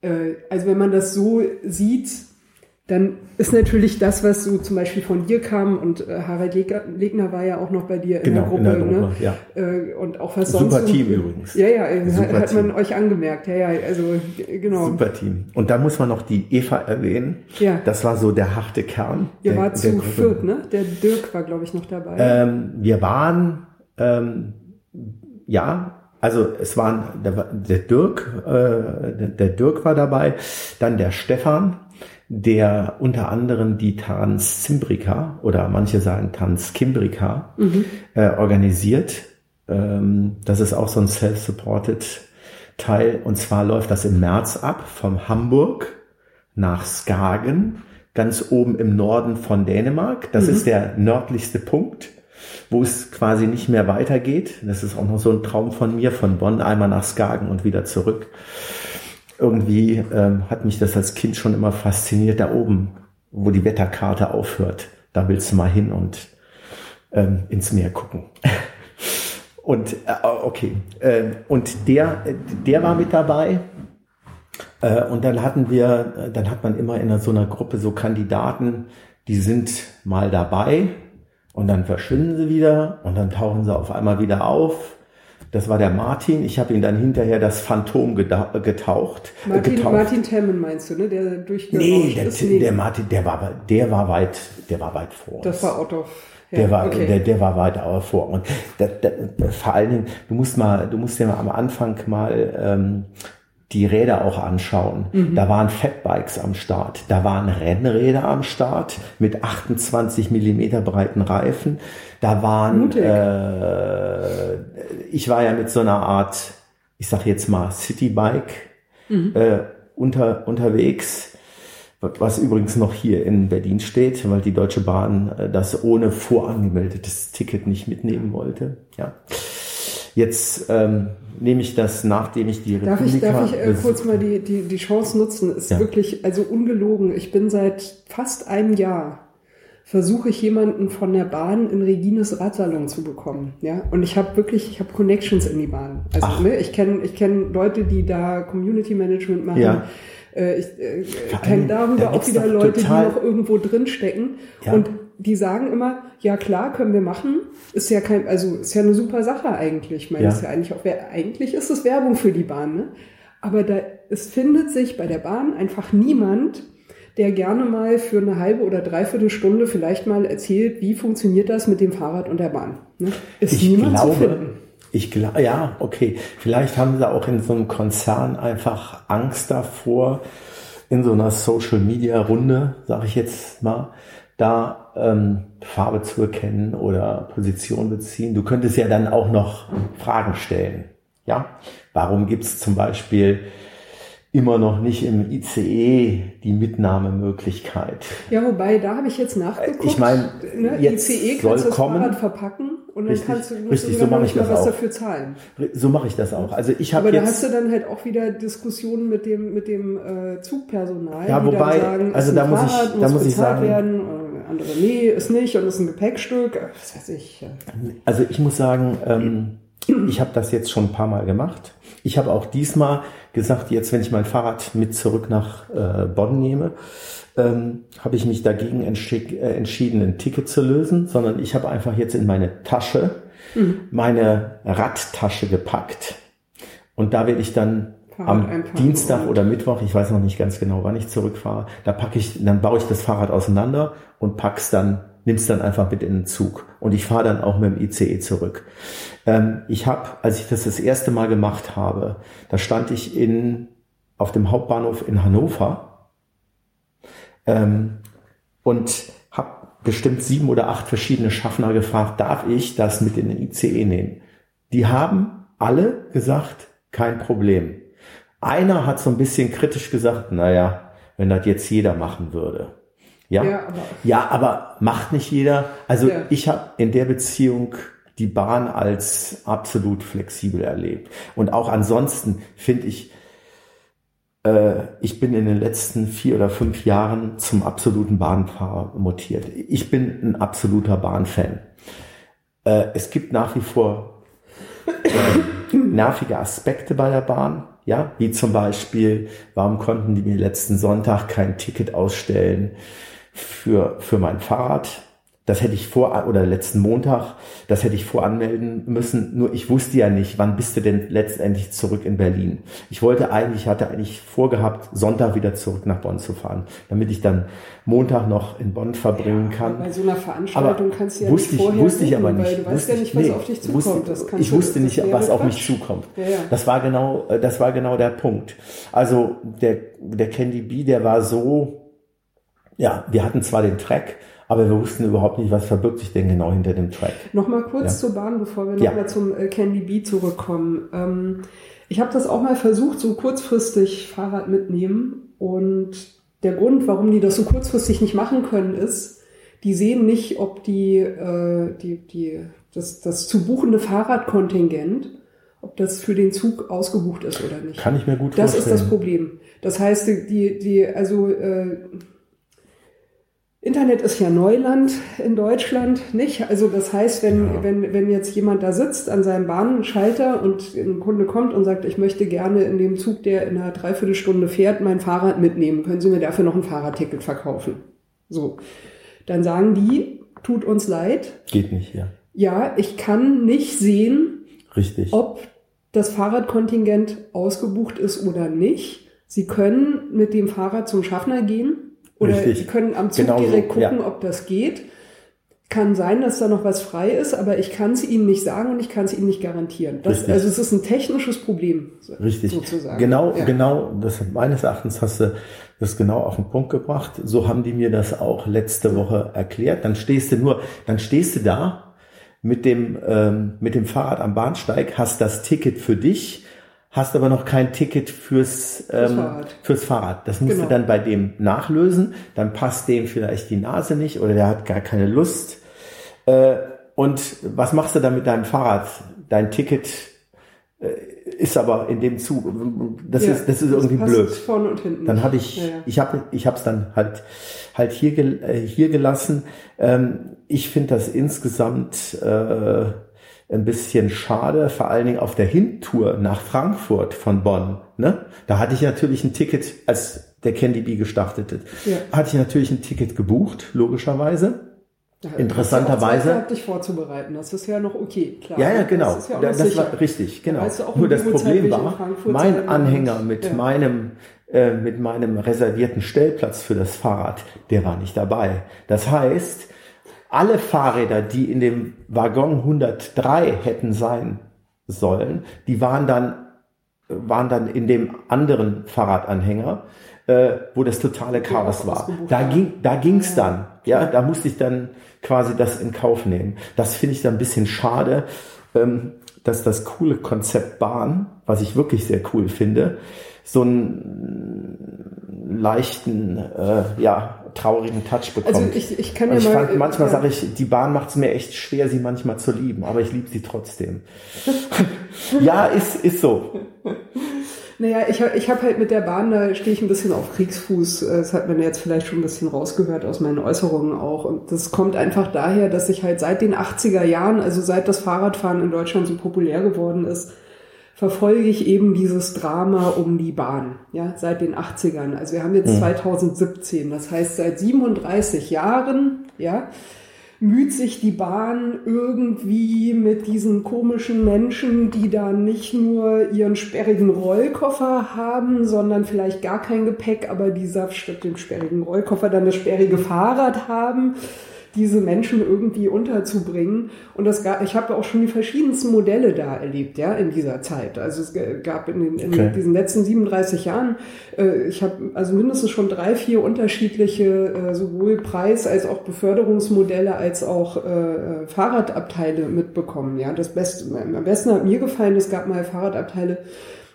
Äh, also wenn man das so sieht, dann ist natürlich das, was so zum Beispiel von dir kam und äh, Harald Leg- Legner war ja auch noch bei dir in Genau, der Gruppe, in der Gruppe, ne? ja. Äh, und auch was Super sonst. so- Team übrigens. Ja, ja, äh, Super hat man Team. euch angemerkt. Ja, ja, also genau. Super Team. Und da muss man noch die Eva erwähnen. Ja. Das war so der harte Kern. Ihr wart zu Gruppe. viert, ne? Der Dirk war, glaube ich, noch dabei. Ähm, wir waren, ähm, ja, also es waren der, der Dirk, äh, der, der Dirk war dabei, dann der Stefan, der unter anderem die Tanz Zimbrika oder manche sagen Tanz Kimbrika äh, organisiert. Ähm, das ist auch so ein self-supported Teil. Und zwar läuft das im März ab vom Hamburg nach Skagen, ganz oben im Norden von Dänemark. Das ist der nördlichste Punkt, wo es quasi nicht mehr weitergeht. Das ist auch noch so ein Traum von mir, von Bonn einmal nach Skagen und wieder zurück. Irgendwie ähm, hat mich das als Kind schon immer fasziniert, da oben, wo die Wetterkarte aufhört. Da willst du mal hin und ähm, ins Meer gucken. Und äh, okay, ähm, und der, der war mit dabei. Äh, und dann hatten wir, äh, dann hat man immer in so einer Gruppe so Kandidaten, die sind mal dabei und dann verschwinden sie wieder und dann tauchen sie auf einmal wieder auf. Das war der Martin. Ich habe ihn dann hinterher das Phantom getaucht. Martin, getauft. Martin Temmen meinst du, ne? Der durchgerauscht Nee, der, ist. Nee, der Martin, der war, der war weit, der war weit vor uns. das war Otto. Ja, Der war, okay. der, der war weit vor. Und da, da, vor allen Dingen, du musst mal, du musst dir mal am Anfang mal ähm, die Räder auch anschauen. Mhm. Da waren Fatbikes am Start, da waren Rennräder am Start mit 28 Millimeter breiten Reifen. Da waren, äh, ich war ja mit so einer Art, ich sag jetzt mal Citybike Mhm. äh, unter, unterwegs. was übrigens noch hier in Berlin steht, weil die Deutsche Bahn äh, das ohne vorangemeldetes Ticket nicht mitnehmen wollte. Ja. Jetzt ähm, nehme ich das, nachdem ich die Republika... Darf ich, darf ich äh, kurz mal die, die, die Chance nutzen? Ist ja. wirklich, also ungelogen. Ich bin seit fast einem Jahr versuche ich jemanden von der Bahn in Regines Radsalon zu bekommen. Ja, und ich habe wirklich, ich habe Connections in die Bahn. Also ne, ich kenne ich kenn Leute, die da Community Management machen. Ja. Äh, ich äh, kenne darüber auch wieder Leute, die noch irgendwo drin stecken. Ja. Und die sagen immer, ja klar, können wir machen. Ist ja kein, also ist ja eine super Sache eigentlich. Ich meine, ja. ist ja eigentlich auch, eigentlich ist es Werbung für die Bahn, ne? Aber da, es findet sich bei der Bahn einfach niemand, der gerne mal für eine halbe oder dreiviertel Stunde vielleicht mal erzählt, wie funktioniert das mit dem Fahrrad und der Bahn. Ne? Ist ich niemand glaube, zu finden. Ich glaube, ja, okay. Vielleicht haben sie auch in so einem Konzern einfach Angst davor, in so einer Social Media Runde, sage ich jetzt mal, da ähm, Farbe zu erkennen oder Position beziehen. Du könntest ja dann auch noch Fragen stellen. Ja, warum gibt es zum Beispiel immer noch nicht im ICE die Mitnahmemöglichkeit. Ja, wobei, da habe ich jetzt nachgeguckt. Ich meine, ne, ICE kannst du das kommen. Fahrrad verpacken und dann richtig, kannst du, musst richtig, du so mache ich das was auch. dafür zahlen. So mache ich das auch. Also ich habe Aber da hast du dann halt auch wieder Diskussionen mit dem mit dem äh, Zugpersonal, ja, wobei, die dann sagen, also da muss Fahrrad, ich, da muss ich sagen, werden, andere nee, ist nicht und ist ein Gepäckstück, was weiß ich. Also ich muss sagen, ähm, ich habe das jetzt schon ein paar Mal gemacht. Ich habe auch diesmal gesagt, jetzt wenn ich mein Fahrrad mit zurück nach äh, Bonn nehme, ähm, habe ich mich dagegen äh, entschieden, ein Ticket zu lösen, sondern ich habe einfach jetzt in meine Tasche mhm. meine Radtasche gepackt. Und da werde ich dann am Dienstag oder Mittwoch, ich weiß noch nicht ganz genau, wann ich zurückfahre, da packe ich, dann baue ich das Fahrrad auseinander und pack's dann nimm's dann einfach mit in den Zug. Und ich fahre dann auch mit dem ICE zurück. Ähm, ich habe, als ich das das erste Mal gemacht habe, da stand ich in, auf dem Hauptbahnhof in Hannover ähm, und habe bestimmt sieben oder acht verschiedene Schaffner gefragt, darf ich das mit in den ICE nehmen? Die haben alle gesagt, kein Problem. Einer hat so ein bisschen kritisch gesagt, naja, wenn das jetzt jeder machen würde. Ja, ja, aber, ja, aber macht nicht jeder. Also ja. ich habe in der Beziehung die Bahn als absolut flexibel erlebt. Und auch ansonsten finde ich, äh, ich bin in den letzten vier oder fünf Jahren zum absoluten Bahnfahrer mutiert. Ich bin ein absoluter Bahnfan. Äh, es gibt nach wie vor äh, nervige Aspekte bei der Bahn. Ja, wie zum Beispiel, warum konnten die mir letzten Sonntag kein Ticket ausstellen? für, für mein Fahrrad. Das hätte ich vor, oder letzten Montag, das hätte ich voranmelden müssen. Nur ich wusste ja nicht, wann bist du denn letztendlich zurück in Berlin. Ich wollte eigentlich, hatte eigentlich vorgehabt, Sonntag wieder zurück nach Bonn zu fahren, damit ich dann Montag noch in Bonn verbringen kann. Bei so einer Veranstaltung aber kannst du ja wusste nicht vorher ich, wusste ich aber nicht. Du weißt ja nicht, was nee, auf dich zukommt. Wusste, ich wusste nicht, was auf mich zukommt. Ja, ja. Das war genau, das war genau der Punkt. Also der, der Candy B, der war so, ja, wir hatten zwar den Track, aber wir wussten überhaupt nicht, was verbirgt sich denn genau hinter dem Track. Nochmal kurz ja. zur Bahn, bevor wir nochmal ja. zum äh, Candy Bee zurückkommen. Ähm, ich habe das auch mal versucht, so kurzfristig Fahrrad mitnehmen. Und der Grund, warum die das so kurzfristig nicht machen können, ist, die sehen nicht, ob die, äh, die, die, das, das zu buchende Fahrradkontingent, ob das für den Zug ausgebucht ist oder nicht. Kann ich mir gut das vorstellen. Das ist das Problem. Das heißt, die, die, also äh, Internet ist ja Neuland in Deutschland, nicht? Also das heißt, wenn, ja. wenn, wenn jetzt jemand da sitzt an seinem Bahnschalter und ein Kunde kommt und sagt, ich möchte gerne in dem Zug, der in einer Dreiviertelstunde fährt, mein Fahrrad mitnehmen, können Sie mir dafür noch ein Fahrradticket verkaufen? So. Dann sagen die, tut uns leid. Geht nicht, ja. Ja, ich kann nicht sehen, Richtig. ob das Fahrradkontingent ausgebucht ist oder nicht. Sie können mit dem Fahrrad zum Schaffner gehen oder Richtig. Sie können am Zug genau direkt so, gucken, ja. ob das geht. Kann sein, dass da noch was frei ist, aber ich kann es Ihnen nicht sagen und ich kann es Ihnen nicht garantieren. Das, also es ist ein technisches Problem. Richtig. Sozusagen. Genau, ja. genau. Das meines Erachtens hast du das genau auf den Punkt gebracht. So haben die mir das auch letzte Woche erklärt. Dann stehst du nur, dann stehst du da mit dem ähm, mit dem Fahrrad am Bahnsteig, hast das Ticket für dich, hast aber noch kein Ticket fürs, ähm, Fahrrad. fürs Fahrrad. Das musst Genau. du dann bei dem nachlösen. Dann passt dem vielleicht die Nase nicht oder der hat gar keine Lust. Äh, und was machst du dann mit deinem Fahrrad? Dein Ticket äh, ist aber in dem Zug. Das Ja, ist, das ist irgendwie passt blöd. Vorne und hinten. Dann habe ich, Ja, ja. ich habe, ich habe es dann halt, halt hier, äh, hier gelassen. Ähm, ich finde das insgesamt äh, ein bisschen schade, vor allen Dingen auf der Hintour nach Frankfurt von Bonn. Ne? Da hatte ich natürlich ein Ticket, als der Candy Bee gestartet ist, Ja. hatte ich natürlich ein Ticket gebucht, logischerweise. Da Interessanterweise- Hast du gehabt, dich vorzubereiten. Das ist ja noch okay, klar. Ja, ja, genau. Das ja das war richtig, genau. weißt du Nur das Problem war, mein Anhänger mit Ja. meinem äh, mit meinem reservierten Stellplatz für das Fahrrad, der war nicht dabei. Das heißt, alle Fahrräder, die in dem Waggon 103 hätten sein sollen, die waren dann waren dann in dem anderen Fahrradanhänger, äh, wo das totale Chaos war. Da ging, da ging's dann. Ja, da musste ich dann quasi das in Kauf nehmen. Das finde ich dann ein bisschen schade, ähm, dass das coole Konzept Bahn, was ich wirklich sehr cool finde, so einen leichten, äh, ja, traurigen Touch bekommt. Also ich, ich kann ja ich mal. fand, manchmal ja. sage ich, die Bahn macht es mir echt schwer, sie manchmal zu lieben, aber ich liebe sie trotzdem. ja, ist, ist so. Naja, ich, hab- ich habe halt mit der Bahn, da stehe ich ein bisschen auf Kriegsfuß. Äh, Das hat man jetzt vielleicht schon ein bisschen rausgehört aus meinen Äußerungen auch. Und das kommt einfach daher, dass ich halt seit den 80er Jahren, also seit das Fahrradfahren in Deutschland so populär geworden ist, verfolge ich eben dieses Drama um die Bahn, ja, seit den 80ern. Also wir haben jetzt 2017, das heißt seit 37 Jahren, ja, müht sich die Bahn irgendwie mit diesen komischen Menschen, die da nicht nur ihren sperrigen Rollkoffer haben, sondern vielleicht gar kein Gepäck, aber dieser statt dem sperrigen Rollkoffer dann das sperrige Fahrrad haben, diese Menschen irgendwie unterzubringen. Und das gab, ich habe auch schon die verschiedensten Modelle da erlebt, ja, in dieser Zeit. Also es gab in, den, in Okay. diesen letzten 37 Jahren, äh, ich habe also mindestens schon drei, vier unterschiedliche äh, sowohl Preis- als auch Beförderungsmodelle als auch äh, Fahrradabteile mitbekommen. Ja, das Beste, am besten hat mir gefallen, es gab mal Fahrradabteile,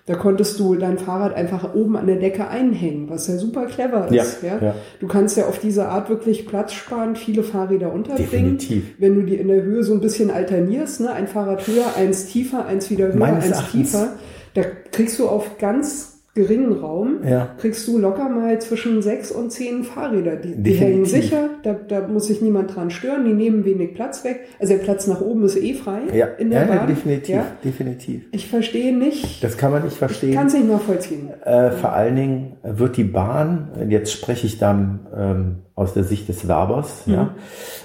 da konntest du dein Fahrrad einfach oben an der Decke einhängen, was ja super clever ist. Ja, Ja. Du kannst ja auf diese Art wirklich Platz sparen, viele Fahrräder unterbringen. Definitiv. Wenn du die in der Höhe so ein bisschen alternierst, ne? ein Fahrrad höher, eins tiefer, eins wieder höher, Meines eins Erachtens- tiefer, da kriegst du auf ganz geringen Raum, Ja. kriegst du locker mal zwischen sechs und zehn Fahrräder. Die, die hängen sicher, da, da muss sich niemand dran stören, die nehmen wenig Platz weg. Also der Platz nach oben ist eh frei Ja, in der ja, Bahn. definitiv, Ja? definitiv. Ich verstehe nicht, Das kann man nicht ich verstehen. kann es nicht nachvollziehen. Äh, vor allen Dingen wird die Bahn, jetzt spreche ich dann ähm, aus der Sicht des Werbers, ja,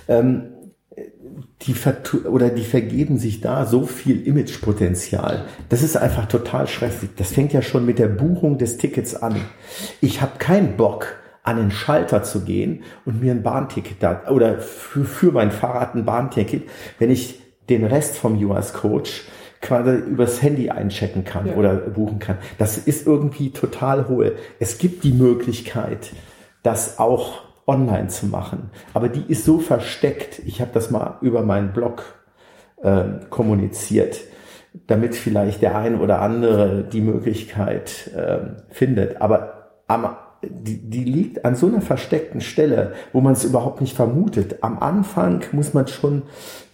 ähm, die vertu oder die vergeben sich da so viel Imagepotenzial. Das ist einfach total schrecklich. Das fängt ja schon mit der Buchung des Tickets an. Ich habe keinen Bock, an den Schalter zu gehen und mir ein Bahnticket da oder für, für mein Fahrrad ein Bahnticket, wenn ich den Rest vom US Coach quasi übers Handy einchecken kann Ja. oder buchen kann. Das ist irgendwie total hohl. Es gibt die Möglichkeit, das auch online zu machen, aber die ist so versteckt. Ich habe das mal über meinen Blog ähm, kommuniziert, damit vielleicht der ein oder andere die Möglichkeit ähm, findet. Aber am, die, die liegt an so einer versteckten Stelle, wo man es überhaupt nicht vermutet. Am Anfang muss man schon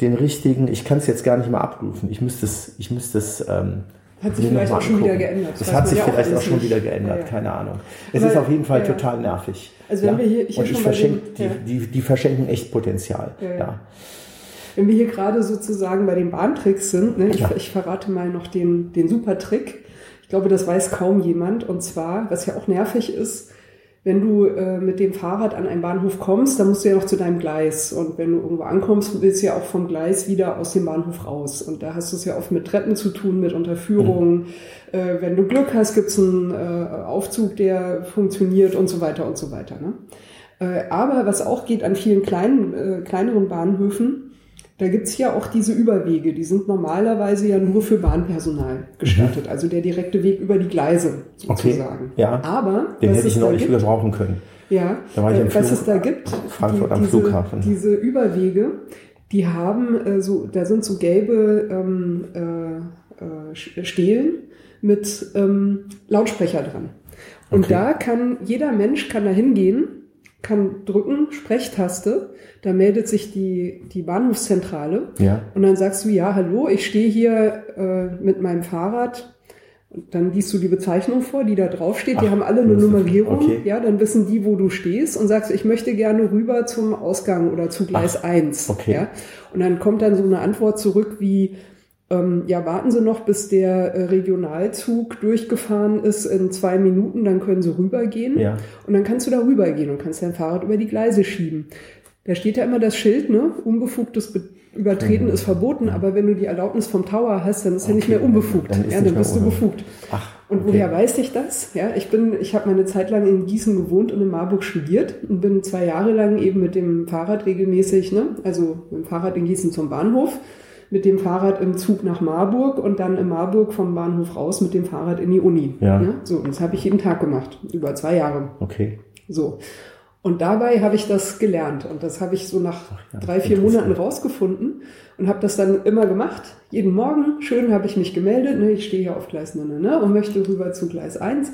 den richtigen, ich kann es jetzt gar nicht mal abrufen, ich müsste es, ich müsste es ähm, Hat sich vielleicht auch schon wieder angucken. geändert. Das weiß hat sich ja auch vielleicht auch alles schon wieder geändert, Ja, ja. keine Ahnung. Es Aber- ist auf jeden Fall total nervig. Also wenn wir hier- hier Und schon ich verschenke, dem- die, die, die verschenken echt Potenzial. Ja. Wenn wir hier gerade sozusagen bei den Bahntricks sind, ne, ich, ich verrate mal noch den, den super Trick. Ich glaube, das weiß kaum jemand. Und zwar, was ja auch nervig ist, wenn du äh, mit dem Fahrrad an einen Bahnhof kommst, dann musst du ja noch zu deinem Gleis. Und wenn du irgendwo ankommst, willst du ja auch vom Gleis wieder aus dem Bahnhof raus. Und da hast du es ja oft mit Treppen zu tun, mit Unterführungen. Äh, wenn du Glück hast, gibt's einen äh, Aufzug, der funktioniert und so weiter und so weiter. Ne? Äh, aber was auch geht an vielen kleinen, äh, kleineren Bahnhöfen, da gibt's ja auch diese Überwege, die sind normalerweise ja nur für Bahnpersonal gestattet, also der direkte Weg über die Gleise Okay, sozusagen. ja. Aber Den hätte ich es neulich gibt, gebrauchen können. ja, Da war ich äh, was Flug- es da gibt, Frankfurt am diese, Flughafen. diese Überwege, die haben äh, so, da sind so gelbe ähm, äh, äh, Stelen mit ähm, Lautsprecher dran. Und Okay. da kann jeder Mensch kann da hingehen, kann drücken, Sprechtaste, da meldet sich die, die Bahnhofszentrale Ja. und dann sagst du, ja, hallo, ich stehe hier äh, mit meinem Fahrrad. Und dann liest du die Bezeichnung vor, die da draufsteht. Die Ach, haben alle eine Nummerierung. okay. Ja, dann wissen die, wo du stehst und sagst, ich möchte gerne rüber zum Ausgang oder zu Gleis 1. okay. Ja? Und dann kommt dann so eine Antwort zurück wie, ähm, ja, warten Sie noch, bis der äh, Regionalzug durchgefahren ist in zwei Minuten, dann können Sie rübergehen. Ja. Und dann kannst du da rübergehen und kannst dein Fahrrad über die Gleise schieben. Da steht ja immer das Schild, ne? Unbefugtes Be Übertreten ist verboten, aber wenn du die Erlaubnis vom Tower hast, dann ist er nicht Okay, mehr unbefugt. dann ja, nicht dann bist du befugt. Ach, Und okay. woher weiß ich das? Ja, ich bin, ich habe meine Zeit lang in Gießen gewohnt und in Marburg studiert und bin zwei Jahre lang eben mit dem Fahrrad regelmäßig, ne, also mit dem Fahrrad in Gießen zum Bahnhof, mit dem Fahrrad im Zug nach Marburg und dann in Marburg vom Bahnhof raus mit dem Fahrrad in die Uni. Ja. so, und das habe ich jeden Tag gemacht, über zwei Jahre. Okay. So. Und dabei habe ich das gelernt. Und das habe ich so nach ja, drei, vier. Monaten rausgefunden und habe das dann immer gemacht. Jeden Morgen, schön habe ich mich gemeldet. Ne, ich stehe hier auf Gleis 9 ne, und möchte rüber zu Gleis 1.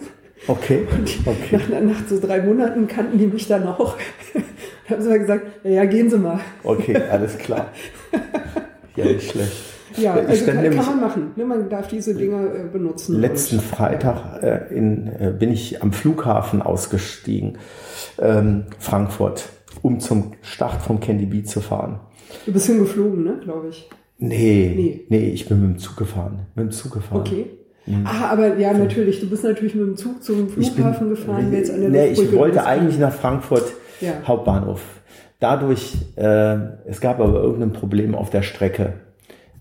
Okay. Okay. Nach, nach so drei Monaten kannten die mich dann auch. haben sie mal gesagt, ja, ja, gehen Sie mal. Okay, alles klar. Ja, nicht schlecht. Ja, Ich also kann, kann man machen. Ne, man darf diese Dinge äh, benutzen. Letzten Freitag äh, in, äh, bin ich am Flughafen ausgestiegen, ähm, Frankfurt, um zum Start vom Candy Bee zu fahren. Du bist hingeflogen, ne, glaube ich. Nee, Nee. nee, ich bin mit dem Zug gefahren. Mit dem Zug gefahren. Okay. Ah, aber ja, natürlich. Du bist natürlich mit dem Zug zum Mhm. Ich bin- Flughafen gefahren, wer jetzt an der nee, ich wollte eigentlich nach Frankfurt Ja. Hauptbahnhof. Dadurch, äh, es gab aber irgendein Problem auf der Strecke.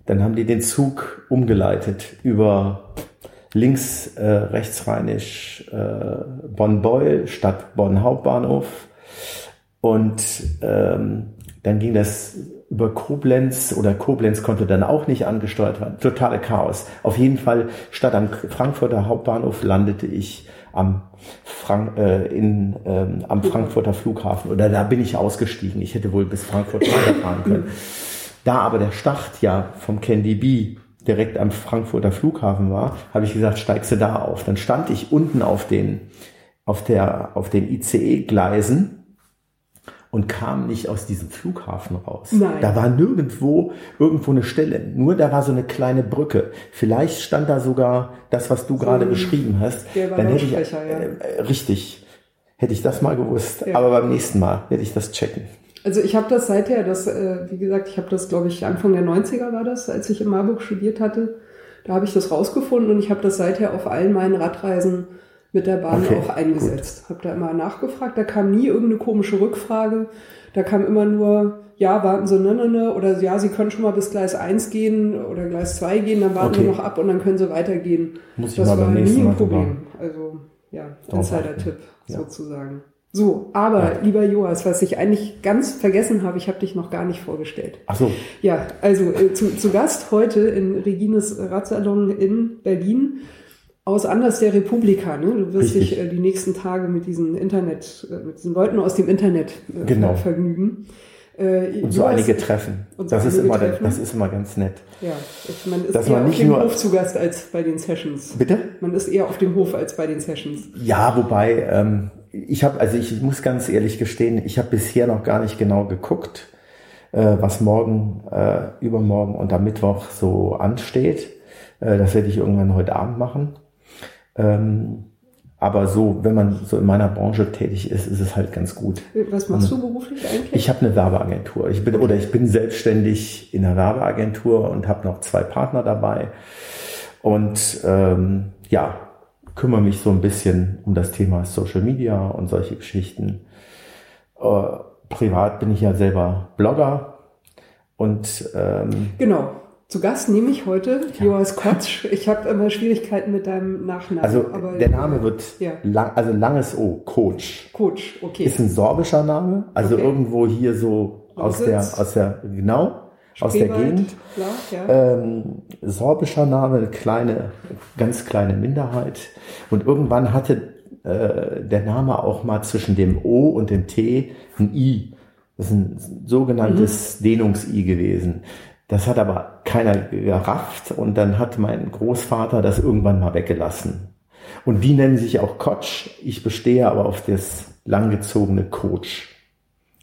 Dann haben die den Zug umgeleitet über links äh, rechtsrheinisch äh, Bonn-Beul statt Bonn Hauptbahnhof. Und ähm, dann ging das über Koblenz oder Koblenz konnte dann auch nicht angesteuert werden. Totale Chaos. Auf jeden Fall statt am Frankfurter Hauptbahnhof landete ich am, Frank äh, in, ähm, am Frankfurter Flughafen oder da bin ich ausgestiegen. Ich hätte wohl bis Frankfurt weiterfahren können. Da aber der Start ja vom Candy Bee direkt am Frankfurter Flughafen war, habe ich gesagt, steigst du da auf. Dann stand ich unten auf den, auf der, auf den ICE-Gleisen und kam nicht aus diesem Flughafen raus. Nein. Da war nirgendwo irgendwo eine Stelle. Nur da war so eine kleine Brücke. Vielleicht stand da sogar das, was du gerade beschrieben hast. Dann hätte ich, äh, richtig. Hätte ich das mal gewusst. Ja. Aber beim nächsten Mal werde ich das checken. Also ich habe das seither, das, äh, wie gesagt, ich habe das, glaube ich, Anfang der 90er war das, als ich in Marburg studiert hatte. Da habe ich das rausgefunden und ich habe das seither auf allen meinen Radreisen mit der Bahn Okay, auch eingesetzt. Habe da immer nachgefragt, da kam nie irgendeine komische Rückfrage. Da kam immer nur, ja, warten Sie, ne, ne, ne, oder ja, Sie können schon mal bis Gleis 1 gehen oder Gleis 2 gehen, dann warten Okay. Sie noch ab und dann können Sie weitergehen. Muss ich das mal beim war nie ein Problem. Also, ja, Insider-Tipp Ja. sozusagen. So, aber lieber Joas, was ich eigentlich ganz vergessen habe, ich habe dich noch gar nicht vorgestellt. Ach so. Ja, also äh, zu, zu Gast heute in Regines Radsalon in Berlin aus Anlass der Republika. Ne? Du wirst Richtig. dich äh, die nächsten Tage mit diesen Internet, äh, mit diesen Leuten aus dem Internet äh, Genau. vergnügen. Äh, Und so einige Treffen. Und so das, ist einige immer, Treffen. das ist immer ganz nett. Ja, man ist Dass eher man auf nicht dem nur- Hof zu Gast als bei den Sessions. Bitte? Man ist eher auf dem Hof als bei den Sessions. Ja, wobei, ähm, ich habe, also ich muss ganz ehrlich gestehen, ich habe bisher noch gar nicht genau geguckt, äh, was morgen, äh, übermorgen und am Mittwoch so ansteht. Äh, das werde ich irgendwann heute Abend machen. Ähm, aber so, wenn man so in meiner Branche tätig ist, ist es halt ganz gut. Was machst du beruflich eigentlich? Ich habe eine Werbeagentur. Ich bin oder ich bin selbstständig in einer Werbeagentur und habe noch zwei Partner dabei. Und ähm, ja, kümmere mich so ein bisschen um das Thema Social Media und solche Geschichten. Äh, privat bin ich ja selber Blogger und ähm, Genau. Zu Gast nehme ich heute Joas Kotsch. Ich habe immer Schwierigkeiten mit deinem Nachnamen. also der Name wird Ja. lang, also langes O, Coach. Coach, okay. Ist ein sorbischer Name, also Okay. irgendwo hier so aus der, aus der, genau, aus der Spreewald, Gegend. Klar, ja. ähm, sorbischer Name, eine kleine, ganz kleine Minderheit. Und irgendwann hatte äh, der Name auch mal zwischen dem O und dem T ein I. Das ist ein sogenanntes Mhm. Dehnungs-I gewesen. Das hat aber keiner gerafft und dann hat mein Großvater das irgendwann mal weggelassen. Und die nennen sich auch Coach. Ich bestehe aber auf das langgezogene Coach.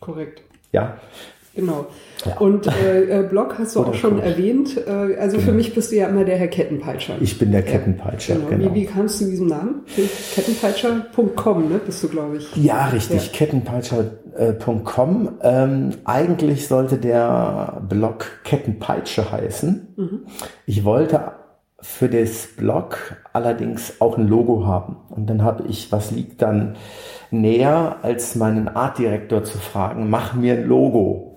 Korrekt. Ja. Genau. Ja. Und äh, äh, Blog hast du Oder auch schon erwähnt. Äh, also genau. für mich bist du ja immer der Herr Kettenpeitscher. Ich bin der Kettenpeitscher. Genau. genau. Wie, wie kamst du zu diesem Namen? Kettenpeitscher.com, ne? Bist du, glaube ich. Ja, richtig. Ja. Kettenpeitscher.com. Ähm, eigentlich sollte der Blog Kettenpeitsche heißen. Mhm. Ich wollte für das Blog allerdings auch ein Logo haben. Und dann habe ich, was liegt dann näher, als meinen Artdirektor zu fragen, mach mir ein Logo.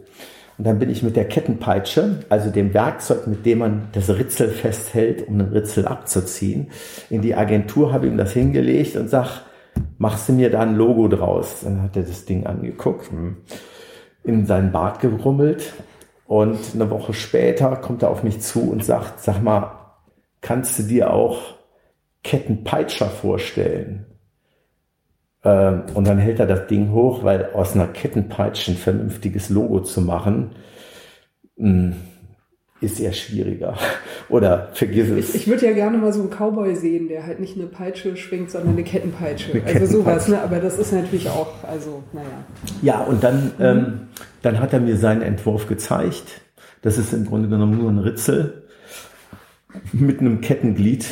Und dann bin ich mit der Kettenpeitsche, also dem Werkzeug, mit dem man das Ritzel festhält, um den Ritzel abzuziehen, in die Agentur, habe ihm das hingelegt und sag, machst du mir da ein Logo draus? Dann hat er das Ding angeguckt, hm, in seinen Bart gerummelt und eine Woche später kommt er auf mich zu und sagt, sag mal, kannst du dir auch Kettenpeitscher vorstellen? Ähm, und dann hält er das Ding hoch, weil aus einer Kettenpeitsche ein vernünftiges Logo zu machen, hm, ist eher schwieriger. Oder vergiss es. Ich, ich würde ja gerne mal so einen Cowboy sehen, der halt nicht eine Peitsche schwingt, sondern eine Kettenpeitsche. Eine also sowas, ne? Aber das ist natürlich auch, also, naja. Ja, und dann, mhm. ähm, dann hat er mir seinen Entwurf gezeigt. Das ist im Grunde genommen nur ein Ritzel mit einem Kettenglied,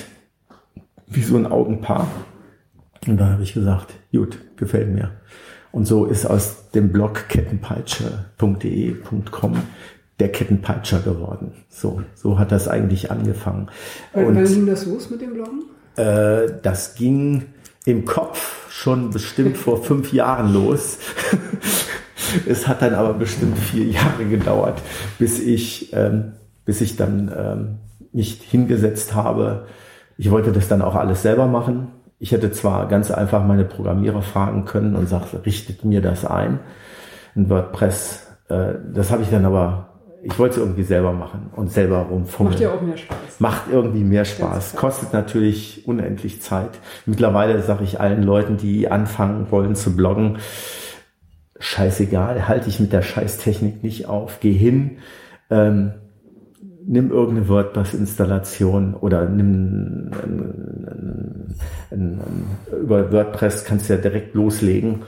wie so ein Augenpaar. Und da habe ich gesagt, gut, gefällt mir. Und so ist aus dem Blog kettenpeitsche.de.com der Kettenpeitscher geworden. So, so hat das eigentlich angefangen. Und, wann ging das los mit dem Bloggen? Äh, das ging im Kopf schon bestimmt vor fünf Jahren los. es hat dann aber bestimmt vier Jahre gedauert, bis ich, ähm, bis ich dann ähm, mich hingesetzt habe. Ich wollte das dann auch alles selber machen. Ich hätte zwar ganz einfach meine Programmierer fragen können und sagt, richtet mir das ein, in WordPress. Äh, das habe ich dann aber, ich wollte es irgendwie selber machen und selber rumfummeln. Macht ja auch mehr Spaß. Macht irgendwie mehr Spaß. Kostet natürlich unendlich Zeit. Mittlerweile sage ich allen Leuten, die anfangen wollen zu bloggen, scheißegal, halte ich mit der Scheißtechnik nicht auf, geh hin, ähm, nimm irgendeine WordPress-Installation oder nimm ein, ein, ein, über WordPress kannst du ja direkt loslegen.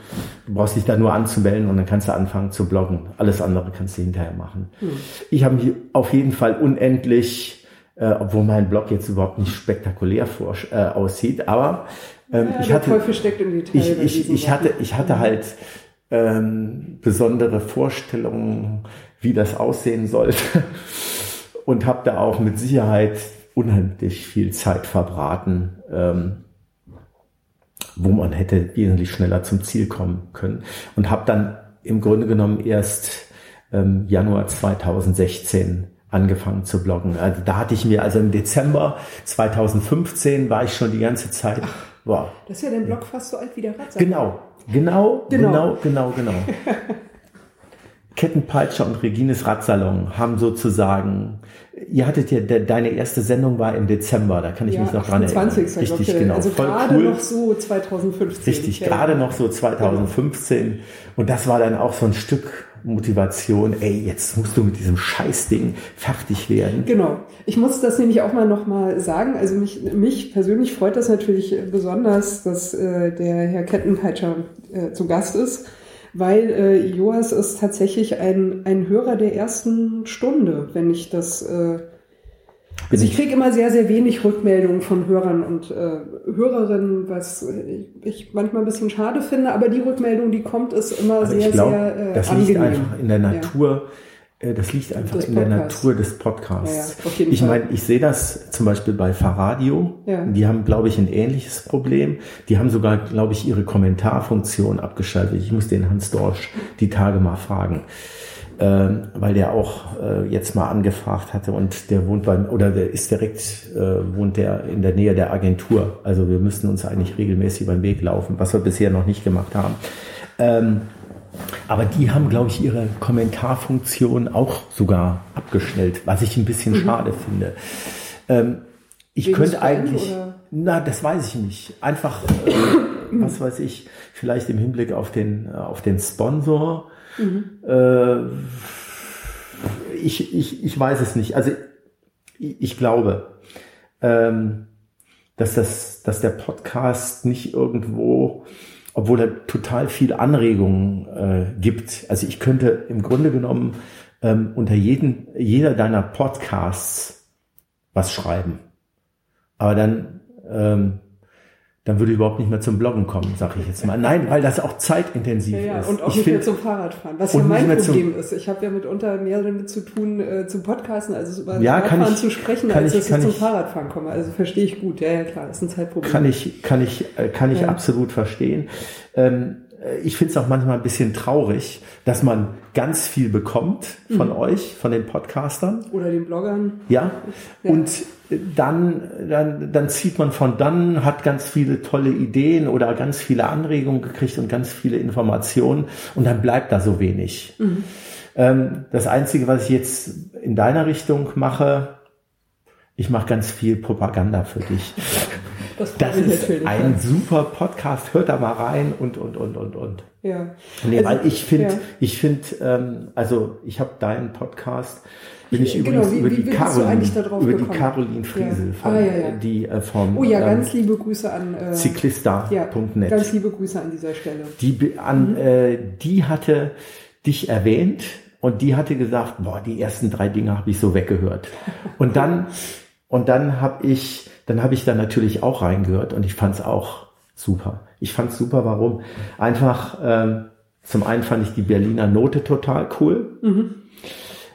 Du brauchst dich da nur anzumelden und dann kannst du anfangen zu bloggen. Alles andere kannst du hinterher machen. Hm. Ich habe mich auf jeden Fall unendlich, äh, obwohl mein Blog jetzt überhaupt nicht spektakulär vor, äh, aussieht, aber ähm, ja, ich, hatte, ich, ich, ich, hatte, ich hatte halt ähm, besondere Vorstellungen, wie das aussehen sollte und habe da auch mit Sicherheit unheimlich viel Zeit verbraten, ähm, wo man hätte wesentlich schneller zum Ziel kommen können. Und habe dann im Grunde genommen erst ähm, Januar 2016 angefangen zu bloggen. Also da hatte ich mir, also im Dezember 2015 war ich schon die ganze Zeit. wow. Das ist ja dein Blog fast so alt wie der Radsack. Genau, genau, genau, genau, genau. genau. Kettenpeitscher und Regines Radsalon haben sozusagen, ihr hattet ja, de, deine erste Sendung war im Dezember, da kann ich ja, mich noch 28, dran erinnern. Richtig, ich, genau. Also Voll gerade cool. noch so 2015. Richtig, ja. gerade noch so 2015. Und das war dann auch so ein Stück Motivation, ey, jetzt musst du mit diesem Scheißding fertig werden. Genau. Ich muss das nämlich auch mal nochmal sagen. Also mich, mich persönlich freut das natürlich besonders, dass äh, der Herr Kettenpeitscher äh, zu Gast ist weil äh, Joas ist tatsächlich ein, ein Hörer der ersten Stunde, wenn ich das. Äh, also ich kriege immer sehr, sehr wenig Rückmeldungen von Hörern und äh, Hörerinnen, was ich manchmal ein bisschen schade finde, aber die Rückmeldung, die kommt, ist immer also sehr, glaub, sehr äh, das angenehm. liegt einfach in der Natur. Ja das liegt einfach in der Natur des Podcasts. Ja, ich meine, ich sehe das zum Beispiel bei Faradio. Ja. Die haben, glaube ich, ein ähnliches Problem. Die haben sogar, glaube ich, ihre Kommentarfunktion abgeschaltet. Ich muss den Hans Dorsch die Tage mal fragen. Ähm, weil der auch äh, jetzt mal angefragt hatte und der wohnt beim, oder der ist direkt, äh, wohnt der in der Nähe der Agentur. Also wir müssten uns eigentlich regelmäßig beim Weg laufen, was wir bisher noch nicht gemacht haben. Ähm, aber die haben, glaube ich, ihre Kommentarfunktion auch sogar abgestellt, was ich ein bisschen mhm. schade finde. Ähm, ich Wegen könnte eigentlich, oder? na, das weiß ich nicht. Einfach, äh, was weiß ich, vielleicht im Hinblick auf den, äh, auf den Sponsor. Mhm. Äh, ich, ich, ich weiß es nicht. Also ich, ich glaube, ähm, dass, das, dass der Podcast nicht irgendwo, obwohl er total viel Anregungen äh, gibt. Also ich könnte im Grunde genommen ähm, unter jeden, jeder deiner Podcasts was schreiben. Aber dann ähm, dann würde ich überhaupt nicht mehr zum Bloggen kommen, sage ich jetzt mal. Nein, weil das auch zeitintensiv ja, ja, ist. Und auch ich nicht find, mehr zum Fahrradfahren. Was ja mein Problem ist. Ich habe ja mitunter mehr damit zu tun, äh, zum Podcasten, also über ja, Radfahren ich, zu sprechen, als ich, dass ich zum Fahrradfahren komme. Also verstehe ich gut. Ja, ja, klar, das ist ein Zeitproblem. Kann ich, kann ich, äh, kann ich ja. absolut verstehen. Ähm, ich finde es auch manchmal ein bisschen traurig, dass man ganz viel bekommt von mhm. euch, von den Podcastern. Oder den Bloggern. Ja. ja. Und dann, dann, dann zieht man von dann, hat ganz viele tolle Ideen oder ganz viele Anregungen gekriegt und ganz viele Informationen und dann bleibt da so wenig. Mhm. Ähm, das Einzige, was ich jetzt in deiner Richtung mache, ich mache ganz viel Propaganda für dich. Das, das ist ein super Podcast. Hört da mal rein und und und und und. Ja. Nee, also, weil ich finde, ja. ich finde, ähm, also ich habe deinen Podcast bin ich genau, übrigens wie, über, die Caroline, über die Caroline Friesel, ja. von, ah, ja, ja. die äh, vom Oh ja, ähm, ganz liebe Grüße an äh, cyclista.net. ganz liebe Grüße an dieser Stelle. Die, an, mhm. äh, die hatte dich erwähnt und die hatte gesagt, boah, die ersten drei Dinge habe ich so weggehört. Und dann und dann habe ich, dann habe ich da natürlich auch reingehört und ich fand es auch super. Ich fand es super, warum? Einfach ähm, zum einen fand ich die Berliner Note total cool. Mhm.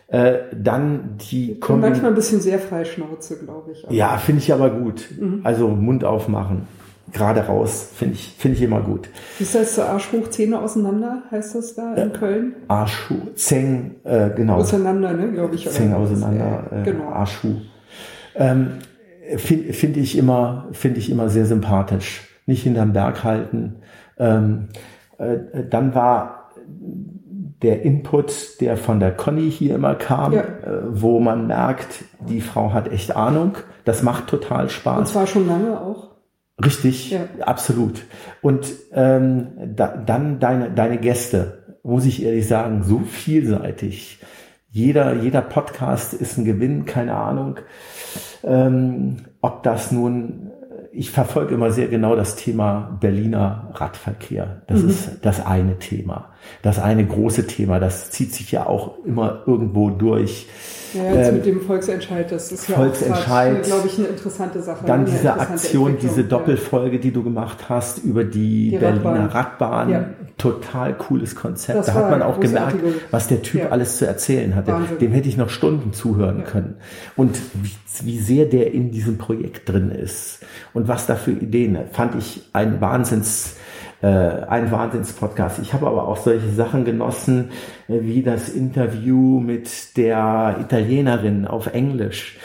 Äh, dann die Kombi manchmal ein bisschen sehr freischnauze, glaube ich. Aber. Ja, finde ich aber gut. Mhm. Also Mund aufmachen, gerade raus, finde ich, finde ich immer gut. Ist das so Arsch hoch, Zähne auseinander, heißt das da in äh, Köln? Arsch hoch, Zeng, äh, genau. Auseinander, ne, glaube ich. Zeng auseinander, äh, genau. Arsch hoch. Ähm, finde find ich immer, finde ich immer sehr sympathisch. Nicht hinterm Berg halten. Ähm, äh, dann war der Input, der von der Conny hier immer kam, ja. äh, wo man merkt, die Frau hat echt Ahnung. Das macht total Spaß. Und zwar schon lange auch. Richtig, ja. absolut. Und ähm, da, dann deine, deine Gäste, muss ich ehrlich sagen, so vielseitig. Jeder, jeder Podcast ist ein Gewinn, keine Ahnung. Ähm, ob das nun ich verfolge immer sehr genau das Thema Berliner Radverkehr. Das mhm. ist das eine Thema. Das eine große Thema. Das zieht sich ja auch immer irgendwo durch. Ja, jetzt ähm, mit dem Volksentscheid, das ist ja Volksentscheid, glaube ich, eine interessante Sache. Dann diese Aktion, diese Doppelfolge, die du gemacht hast über die, die Berliner Radbahn. Radbahn. Ja. Total cooles Konzept. Das da hat man auch gemerkt, was der Typ ja. alles zu erzählen hatte. Wahnsinn. Dem hätte ich noch Stunden zuhören können. Und wie, wie sehr der in diesem Projekt drin ist und was da für Ideen, fand ich ein Wahnsinns äh, ein Wahnsinnspodcast. Ich habe aber auch solche Sachen genossen, äh, wie das Interview mit der Italienerin auf Englisch.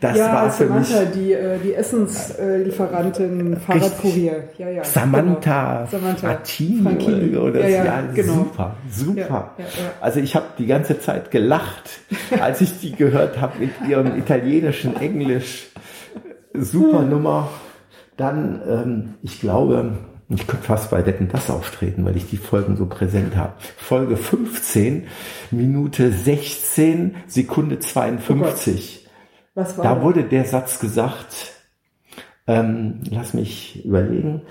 Das ja, war für Samantha, mich die, äh, die Essenslieferantin, Fahrradkurier. Ja, ja, Samantha, genau. Samantha Frattini oder, ja, ja, genau. super, super. Ja, also ich habe die ganze Zeit gelacht, als ich die gehört habe mit ihrem italienischen Englisch. Super Nummer. Dann, ähm, ich glaube, ich könnte fast bei Wetten das auftreten, weil ich die Folgen so präsent habe. Folge 15, Minute 16, Sekunde 52. Oh Was war da das? wurde der Satz gesagt, ähm, lass mich überlegen,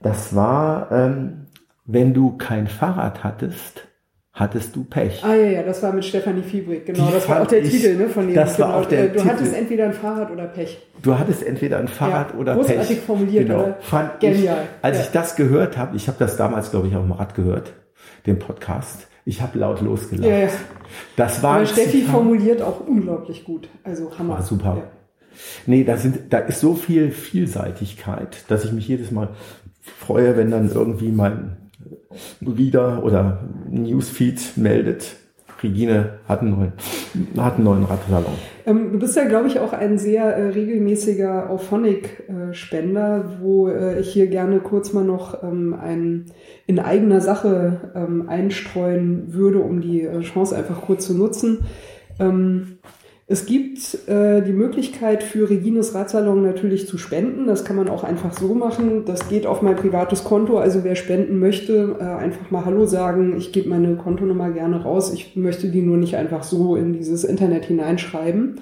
das war, ähm, wenn du kein Fahrrad hattest, hattest du Pech. Ah ja, ja, das war mit Stefanie Fiebrig, genau. Die das war auch der ich, Titel ne, von dem. Das genau. war auch der du Titel. hattest entweder ein Fahrrad oder Pech. Du hattest entweder ein Fahrrad ja, oder großartig Pech. Großartig formuliert, genau. oder? Fand Genial. Ich, als ja. ich das gehört habe, ich habe das damals, glaube ich, auf dem Rad gehört, den Podcast. Ich habe laut losgelacht. Ja, ja. Das war Aber Steffi Zitat. formuliert auch unglaublich gut. Also Hammer. War super. Ja. Nee, da sind, da ist so viel Vielseitigkeit, dass ich mich jedes Mal freue, wenn dann irgendwie mein wieder oder Newsfeed meldet, Regine hat einen neuen, hat einen neuen Radsalon. Ähm, du bist ja, glaube ich, auch ein sehr äh, regelmäßiger Auphonic-Spender, wo äh, ich hier gerne kurz mal noch ähm, ein in eigener Sache ähm, einstreuen würde, um die äh, Chance einfach kurz zu nutzen. Es gibt äh, die Möglichkeit für Regines Radsalon natürlich zu spenden. Das kann man auch einfach so machen. Das geht auf mein privates Konto. Also wer spenden möchte, äh, einfach mal Hallo sagen. Ich gebe meine Kontonummer gerne raus. Ich möchte die nur nicht einfach so in dieses Internet hineinschreiben.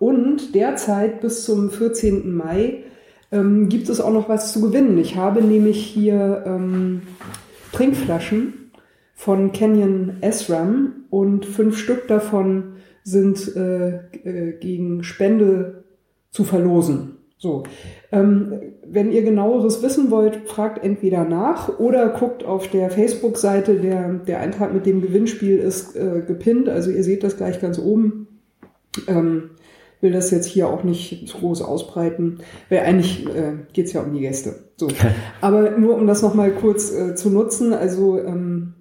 Und derzeit bis zum 14. Mai ähm, gibt es auch noch was zu gewinnen. Ich habe nämlich hier ähm, Trinkflaschen von Canyon SRAM und fünf Stück davon sind äh, äh, gegen Spende zu verlosen. So, ähm, wenn ihr genaueres wissen wollt, fragt entweder nach oder guckt auf der Facebook-Seite, der, der Eintrag mit dem Gewinnspiel ist äh, gepinnt, also ihr seht das gleich ganz oben. Ähm, will das jetzt hier auch nicht zu groß ausbreiten, weil eigentlich äh, geht ja um die Gäste. So. Aber nur um das nochmal kurz äh, zu nutzen, also ähm,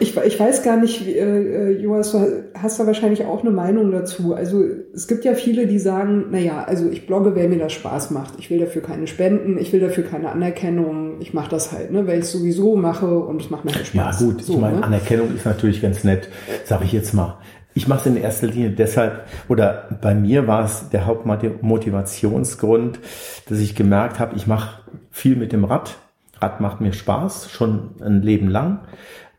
ich, ich weiß gar nicht, äh, äh, Joas, du hast da wahrscheinlich auch eine Meinung dazu. Also es gibt ja viele, die sagen, naja, also ich blogge, weil mir das Spaß macht. Ich will dafür keine Spenden, ich will dafür keine Anerkennung. Ich mache das halt, ne, weil ich es sowieso mache und es macht mir halt Spaß. Ja gut, so, ich meine, ne? Anerkennung ist natürlich ganz nett, sage ich jetzt mal. Ich mache es in erster Linie deshalb, oder bei mir war es der Hauptmotivationsgrund, dass ich gemerkt habe, ich mache viel mit dem Rad. Rad macht mir Spaß, schon ein Leben lang.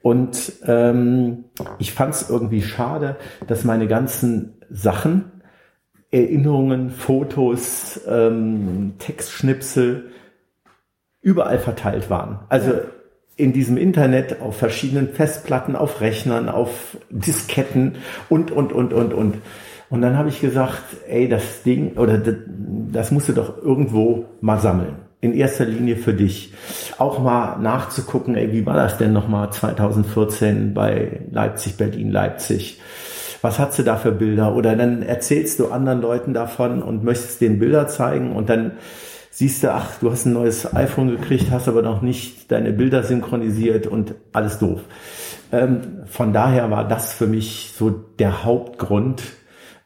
Und ähm, ich fand es irgendwie schade, dass meine ganzen Sachen, Erinnerungen, Fotos, ähm, Textschnipsel überall verteilt waren. Also ja. in diesem Internet, auf verschiedenen Festplatten, auf Rechnern, auf Disketten und, und, und, und, und. Und dann habe ich gesagt, ey, das Ding, oder das, das musst du doch irgendwo mal sammeln in erster Linie für dich. Auch mal nachzugucken, ey, wie war das denn nochmal 2014 bei Leipzig, Berlin, Leipzig? Was hat sie da für Bilder? Oder dann erzählst du anderen Leuten davon und möchtest denen Bilder zeigen und dann siehst du, ach, du hast ein neues iPhone gekriegt, hast aber noch nicht deine Bilder synchronisiert und alles doof. Ähm, von daher war das für mich so der Hauptgrund,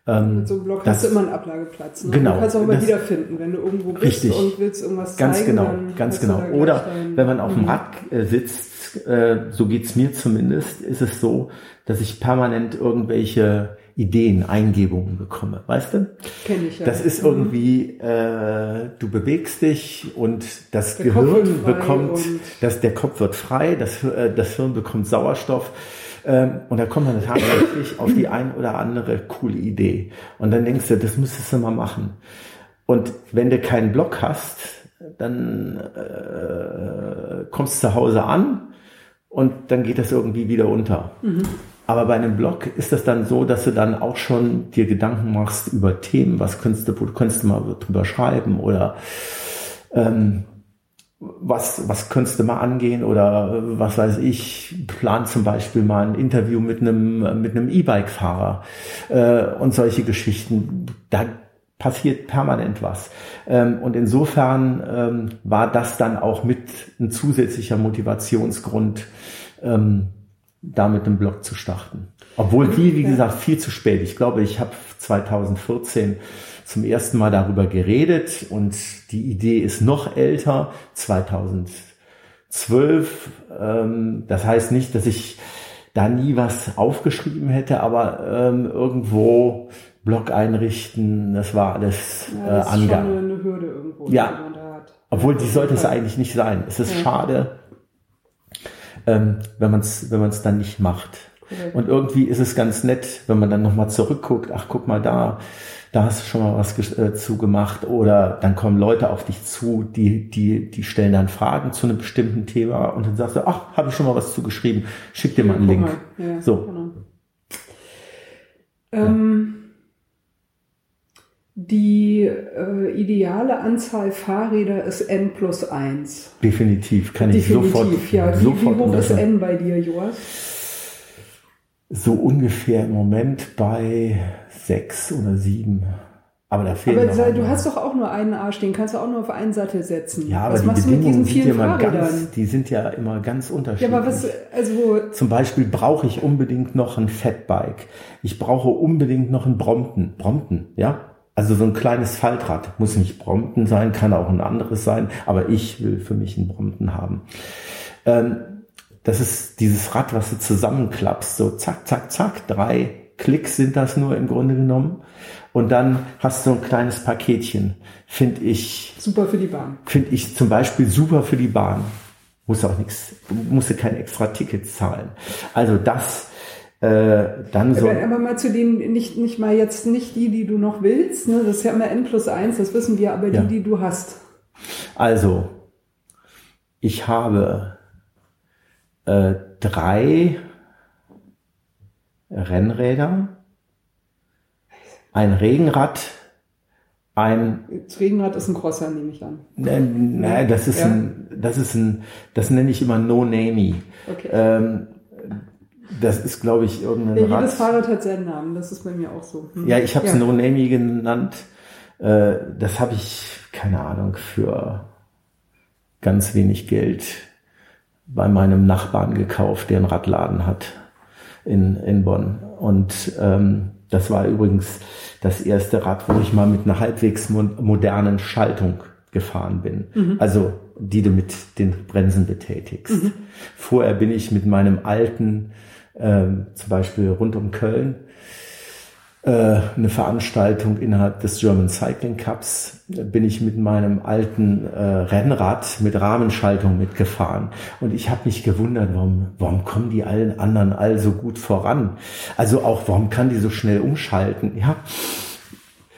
ähm, Mit so einem Blog das, hast du immer einen Ablageplatz. Ne? Genau. Du kannst auch immer das, wiederfinden, wenn du irgendwo bist richtig, und willst irgendwas ganz zeigen. Genau, ganz genau. Oder wenn man auf dem mhm. Rad äh, sitzt, äh, so geht's mir zumindest, ist es so, dass ich permanent irgendwelche Ideen, Eingebungen bekomme, weißt du? Kenn ich ja. Das ist irgendwie, äh, du bewegst dich und das der Gehirn bekommt, dass der Kopf wird frei, das, äh, das Hirn bekommt Sauerstoff ähm, und da kommt man tatsächlich auf die ein oder andere coole Idee. Und dann denkst du, das müsstest du mal machen. Und wenn du keinen Blog hast, dann äh, kommst du zu Hause an und dann geht das irgendwie wieder unter. Mhm. Aber bei einem Blog ist das dann so, dass du dann auch schon dir Gedanken machst über Themen, was könntest du, könntest du mal drüber schreiben oder ähm, was, was könntest du mal angehen oder was weiß ich, plan zum Beispiel mal ein Interview mit einem, mit einem E-Bike-Fahrer äh, und solche Geschichten. Da passiert permanent was. Ähm, und insofern ähm, war das dann auch mit ein zusätzlicher Motivationsgrund, ähm, da mit dem Blog zu starten. Obwohl die, wie gesagt, viel zu spät. Ich glaube, ich habe 2014 zum ersten Mal darüber geredet und die Idee ist noch älter, 2012. Ähm, das heißt nicht, dass ich da nie was aufgeschrieben hätte, aber ähm, irgendwo Blog einrichten, das war alles ja, das äh, Angang. Ist eine Hürde irgendwo, ja. Die man da hat. Obwohl die sollte es eigentlich nicht sein. Es ist ja. schade, ähm, wenn man es wenn man's dann nicht macht. Cool. Und irgendwie ist es ganz nett, wenn man dann nochmal zurückguckt, ach guck mal da, da hast du schon mal was äh, zu gemacht oder dann kommen Leute auf dich zu, die, die, die stellen dann Fragen zu einem bestimmten Thema und dann sagst du, ach, habe ich schon mal was zu geschrieben, schick dir mal einen Link. Ja, so. Genau. Ähm, die äh, ideale Anzahl Fahrräder ist N plus 1. Definitiv, kann Definitiv, ich sofort. Ja. Wie, sofort wie hoch ist N bei dir, Joas? So ungefähr im Moment bei sechs oder sieben. Aber da fehlt Aber noch du hast doch auch nur einen Arsch, den kannst du auch nur auf einen Sattel setzen. Ja, aber was die Bedingungen du mit diesen vielen sind ganz, die sind ja immer ganz unterschiedlich. Ja, aber was, also Zum Beispiel brauche ich unbedingt noch ein Fatbike. Ich brauche unbedingt noch ein Brompton. Brompton, ja? Also so ein kleines Faltrad. Muss nicht Brompton sein, kann auch ein anderes sein, aber ich will für mich ein Brompton haben. Ähm, das ist dieses Rad, was du zusammenklappst, so zack, zack, zack, drei Klicks sind das nur im Grunde genommen. Und dann hast du ein kleines Paketchen. Finde ich. Super für die Bahn. Finde ich zum Beispiel super für die Bahn. Muss auch nichts, musste kein extra Ticket zahlen. Also das, äh, dann so. Aber, aber mal zu denen, nicht, nicht mal jetzt nicht die, die du noch willst, ne? das ist ja immer N plus eins, das wissen wir, aber die, Ja. die du hast. Also, ich habe äh, drei Rennräder, ein Regenrad, ein Das Regenrad ist ein Crosser, nehme ich an. Nein, nein, das ist Ja. ein, das ist ein, das nenne ich immer No Namey. Okay. Ähm, das ist, glaube ich, irgendein Ja, Rad. jedes Fahrrad hat seinen Namen, das ist bei mir auch so. Hm. Ja, ich habe es Ja. No Namey genannt. Äh, das habe ich, keine Ahnung, für ganz wenig Geld bei meinem Nachbarn gekauft, der einen Radladen hat in, in Bonn. Und ähm, das war übrigens das erste Rad, wo ich mal mit einer halbwegs mo modernen Schaltung gefahren bin. Also die du mit den Bremsen betätigst. Vorher bin ich mit meinem alten, ähm, zum Beispiel rund um Köln, eine Veranstaltung innerhalb des German Cycling Cups bin ich mit meinem alten äh, Rennrad mit Rahmenschaltung mitgefahren und ich habe mich gewundert, warum warum kommen die allen anderen all so gut voran? Also auch warum kann die so schnell umschalten? Ja,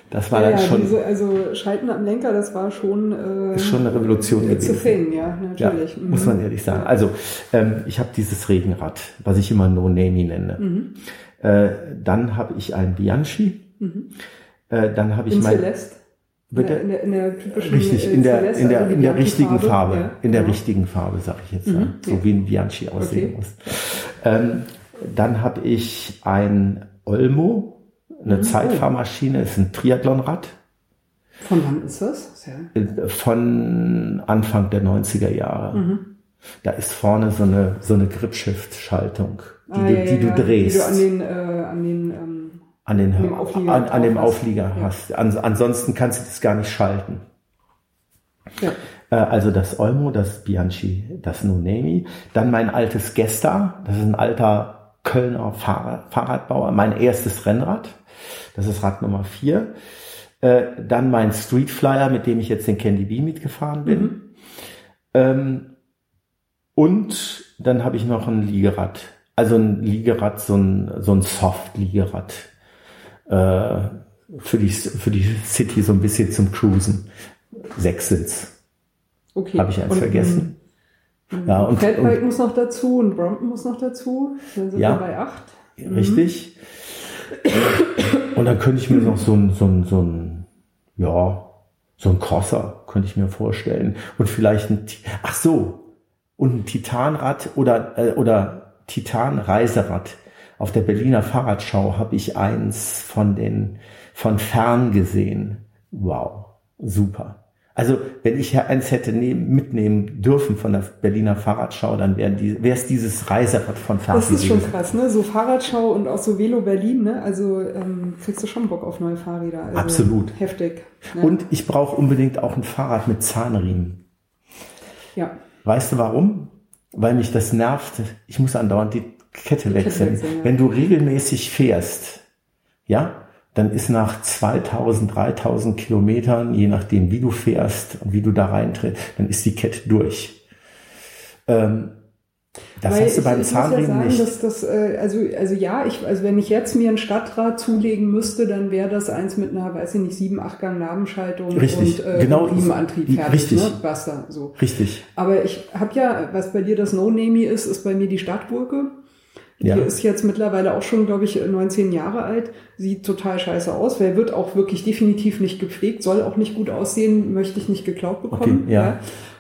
das war Ja, dann ja, schon diese, also Schalten am Lenker, das war schon, äh, ist schon eine Revolution a gewesen. thing, ja, Ja, natürlich. Mhm. muss man ehrlich sagen. Also ähm, ich habe dieses Regenrad, was ich immer No Namey nenne. Mhm. Äh, dann habe ich ein Bianchi. Äh, dann habe ich In mein Celeste? Bitte? In der, in der typischen Richtig, äh, in der, Celeste, in der, also in der richtigen Farbe. Ja, in der genau. richtigen Farbe, sage ich jetzt. ja. Mhm, So ja. wie ein Bianchi aussehen Okay. muss. Ähm, dann habe ich ein Olmo, eine Mhm. Zeitfahrmaschine, ist ein Triathlonrad Von wann ist das? Ja, äh, von Anfang der 90er Jahre. Mhm. Da ist vorne so eine, so eine Gripshift-Schaltung, die, Ah, du, ja, die ja, du drehst. Die du an den, äh, an den ähm, an den, an dem Auflieger an, an dem. Auflieger hast. An, ansonsten kannst du das gar nicht schalten. ja. Äh, Also das Olmo, das Bianchi, das Nunemi. Dann mein altes Gesta, das ist ein alter Kölner Fahrrad, Fahrradbauer, mein erstes Rennrad. Das ist Rad Nummer vier. Äh, Dann mein Street Flyer, mit dem ich jetzt den Candy Bee mitgefahren bin. Ähm, Und dann habe ich noch ein Liegerad. Also ein Liegerad, so ein, so ein Soft-Liegerad. Äh, für, die, für die City so ein bisschen zum Cruisen. Sechs sind's. Okay. Habe ich eins Und, vergessen. ähm, Ja, und, Fatbike muss noch dazu und Brompton muss noch dazu. Dann sind Ja. wir bei acht. richtig. Und dann könnte ich mir noch so ein, so ein, so ein, ja, so ein Crosser könnte ich mir vorstellen. Und vielleicht ein, ach so, und ein Titanrad oder, äh, oder Titan-Reiserad. Auf der Berliner Fahrradschau habe ich eins von den, von fern gesehen. Wow, super. Also, wenn ich eins hätte nehmen, mitnehmen dürfen von der Berliner Fahrradschau, dann wäre die, wäre es dieses Reiserad von fern Das ist schon krass, ne? So Fahrradschau und auch so Velo Berlin, ne? Also ähm, kriegst du schon Bock auf neue Fahrräder. Also Absolut. Heftig. Ne? Und ich brauche unbedingt auch ein Fahrrad mit Zahnriemen. ja. Weißt du warum? Weil mich das nervt. Ich muss andauernd die Kette wechseln. wechseln, ja. Wenn du regelmäßig fährst, ja, dann ist nach 2000, 3000 Kilometern, je nachdem wie du fährst und wie du da reintrittst, dann ist die Kette durch. Ähm, das Weil hast du ich, beim ich ja Zahnriemen sagen, nicht. Dass das, äh, also, also ja, ich, also wenn ich jetzt mir ein Stadtrad zulegen müsste, dann wäre das eins mit einer, weiß ich nicht, sieben, acht Gang Nabenschaltung Richtig, und äh, genau. Riemenantrieb fertig, Richtig. ne? Basta, so. Richtig. Aber ich habe ja, was bei dir das No-Name ist, ist bei mir die Stadtgurke. Die Ja. ist jetzt mittlerweile auch schon, glaube ich, 19 Jahre alt. Sieht total scheiße aus, weil wird auch wirklich definitiv nicht gepflegt, soll auch nicht gut aussehen, möchte ich nicht geklaut bekommen. Okay, ja.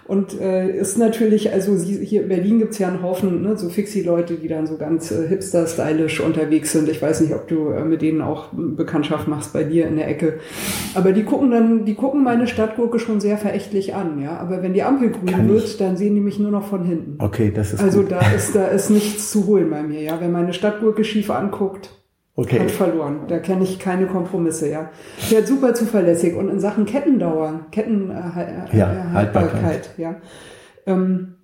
Und äh, ist natürlich, also hier in Berlin gibt's ja einen Haufen, ne, so Fixie-Leute, die dann so ganz äh, hipster-stylisch unterwegs sind. Ich weiß nicht, ob du äh, mit denen auch Bekanntschaft machst bei dir in der Ecke. Aber die gucken dann, die gucken meine Stadtgurke schon sehr verächtlich an, ja. Aber wenn die Ampel grün Kann wird, ich- dann sehen die mich nur noch von hinten. Okay, das ist Also gut. da ist, da ist nichts zu holen bei mir, ja. Wer meine Stadtgurke schief anguckt, Okay. hat verloren. Da kenne ich keine Kompromisse, ja. Fährt super zuverlässig und in Sachen Kettendauer, Kettenhaltbarkeit, äh, Ja, äh, Haltbarkeit. ja. Ähm,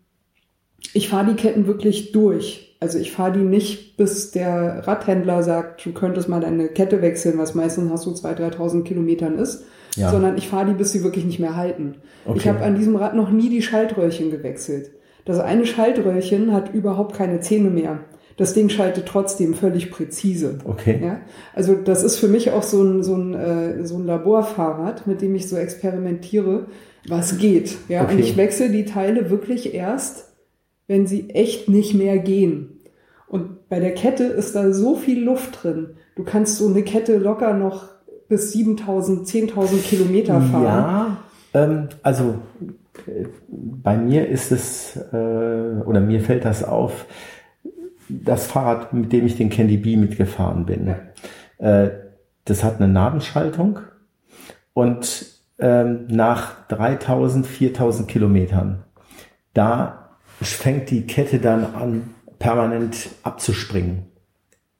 ich fahre die Ketten wirklich durch. also ich fahre die nicht, bis der Radhändler sagt, du könntest mal deine Kette wechseln, was meistens nach so 2.000, 3.000 Kilometern ist, Ja. sondern ich fahre die, bis sie wirklich nicht mehr halten. Ich Okay. habe an diesem Rad noch nie die Schaltröhrchen gewechselt. Das eine Schaltröhrchen hat überhaupt keine Zähne mehr. Das Ding schaltet trotzdem völlig präzise. Okay. Ja, also das ist für mich auch so ein, so ein, äh, so ein Laborfahrrad, mit dem ich so experimentiere, was geht. Ja, Okay. und ich wechsle die Teile wirklich erst, wenn sie echt nicht mehr gehen. Und bei der Kette ist da so viel Luft drin. Du kannst so eine Kette locker noch bis 7000, 10.000 Kilometer fahren. Ja, ähm, also äh, bei mir ist es, äh, oder mir fällt das auf, das Fahrrad, mit dem ich den Candy Bee mitgefahren bin, äh, das hat eine Nabenschaltung und ähm, nach 3000, 4000 Kilometern, da fängt die Kette dann an, permanent abzuspringen.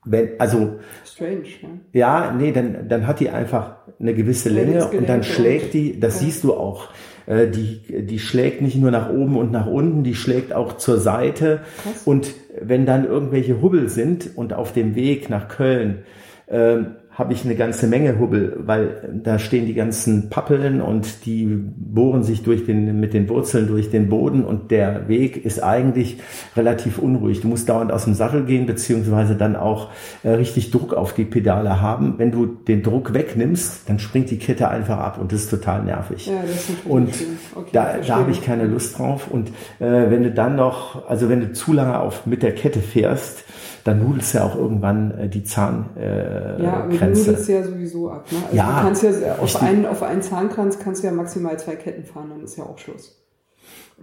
Wenn, also Strange, ja. ja, nee, dann, dann hat die einfach eine gewisse Länge und dann schlägt die, das ja. siehst du auch, äh, die, die schlägt nicht nur nach oben und nach unten, die schlägt auch zur Seite. Krass. Und wenn dann irgendwelche Hubbel sind und auf dem Weg nach Köln, ähm, habe ich eine ganze Menge Hubbel, weil da stehen die ganzen Pappeln und die bohren sich durch den, mit den Wurzeln durch den Boden und der Weg ist eigentlich relativ unruhig. Du musst dauernd aus dem Sattel gehen, beziehungsweise dann auch äh, richtig Druck auf die Pedale haben. Wenn du den Druck wegnimmst, dann springt die Kette einfach ab und das ist total nervig. Ja, das ist Und. Okay, da, verstehe. da habe ich keine Lust drauf. Und äh, wenn du dann noch, also wenn du zu lange auf mit der Kette fährst, dann nudelst du ja auch irgendwann äh, die Zahngrenze. Äh, Ja, du nudelst ja sowieso ab. Ne? Also Ja, du kannst ja auf einen, auf einen Zahnkranz kannst du ja maximal zwei Ketten fahren, dann ist ja auch Schluss.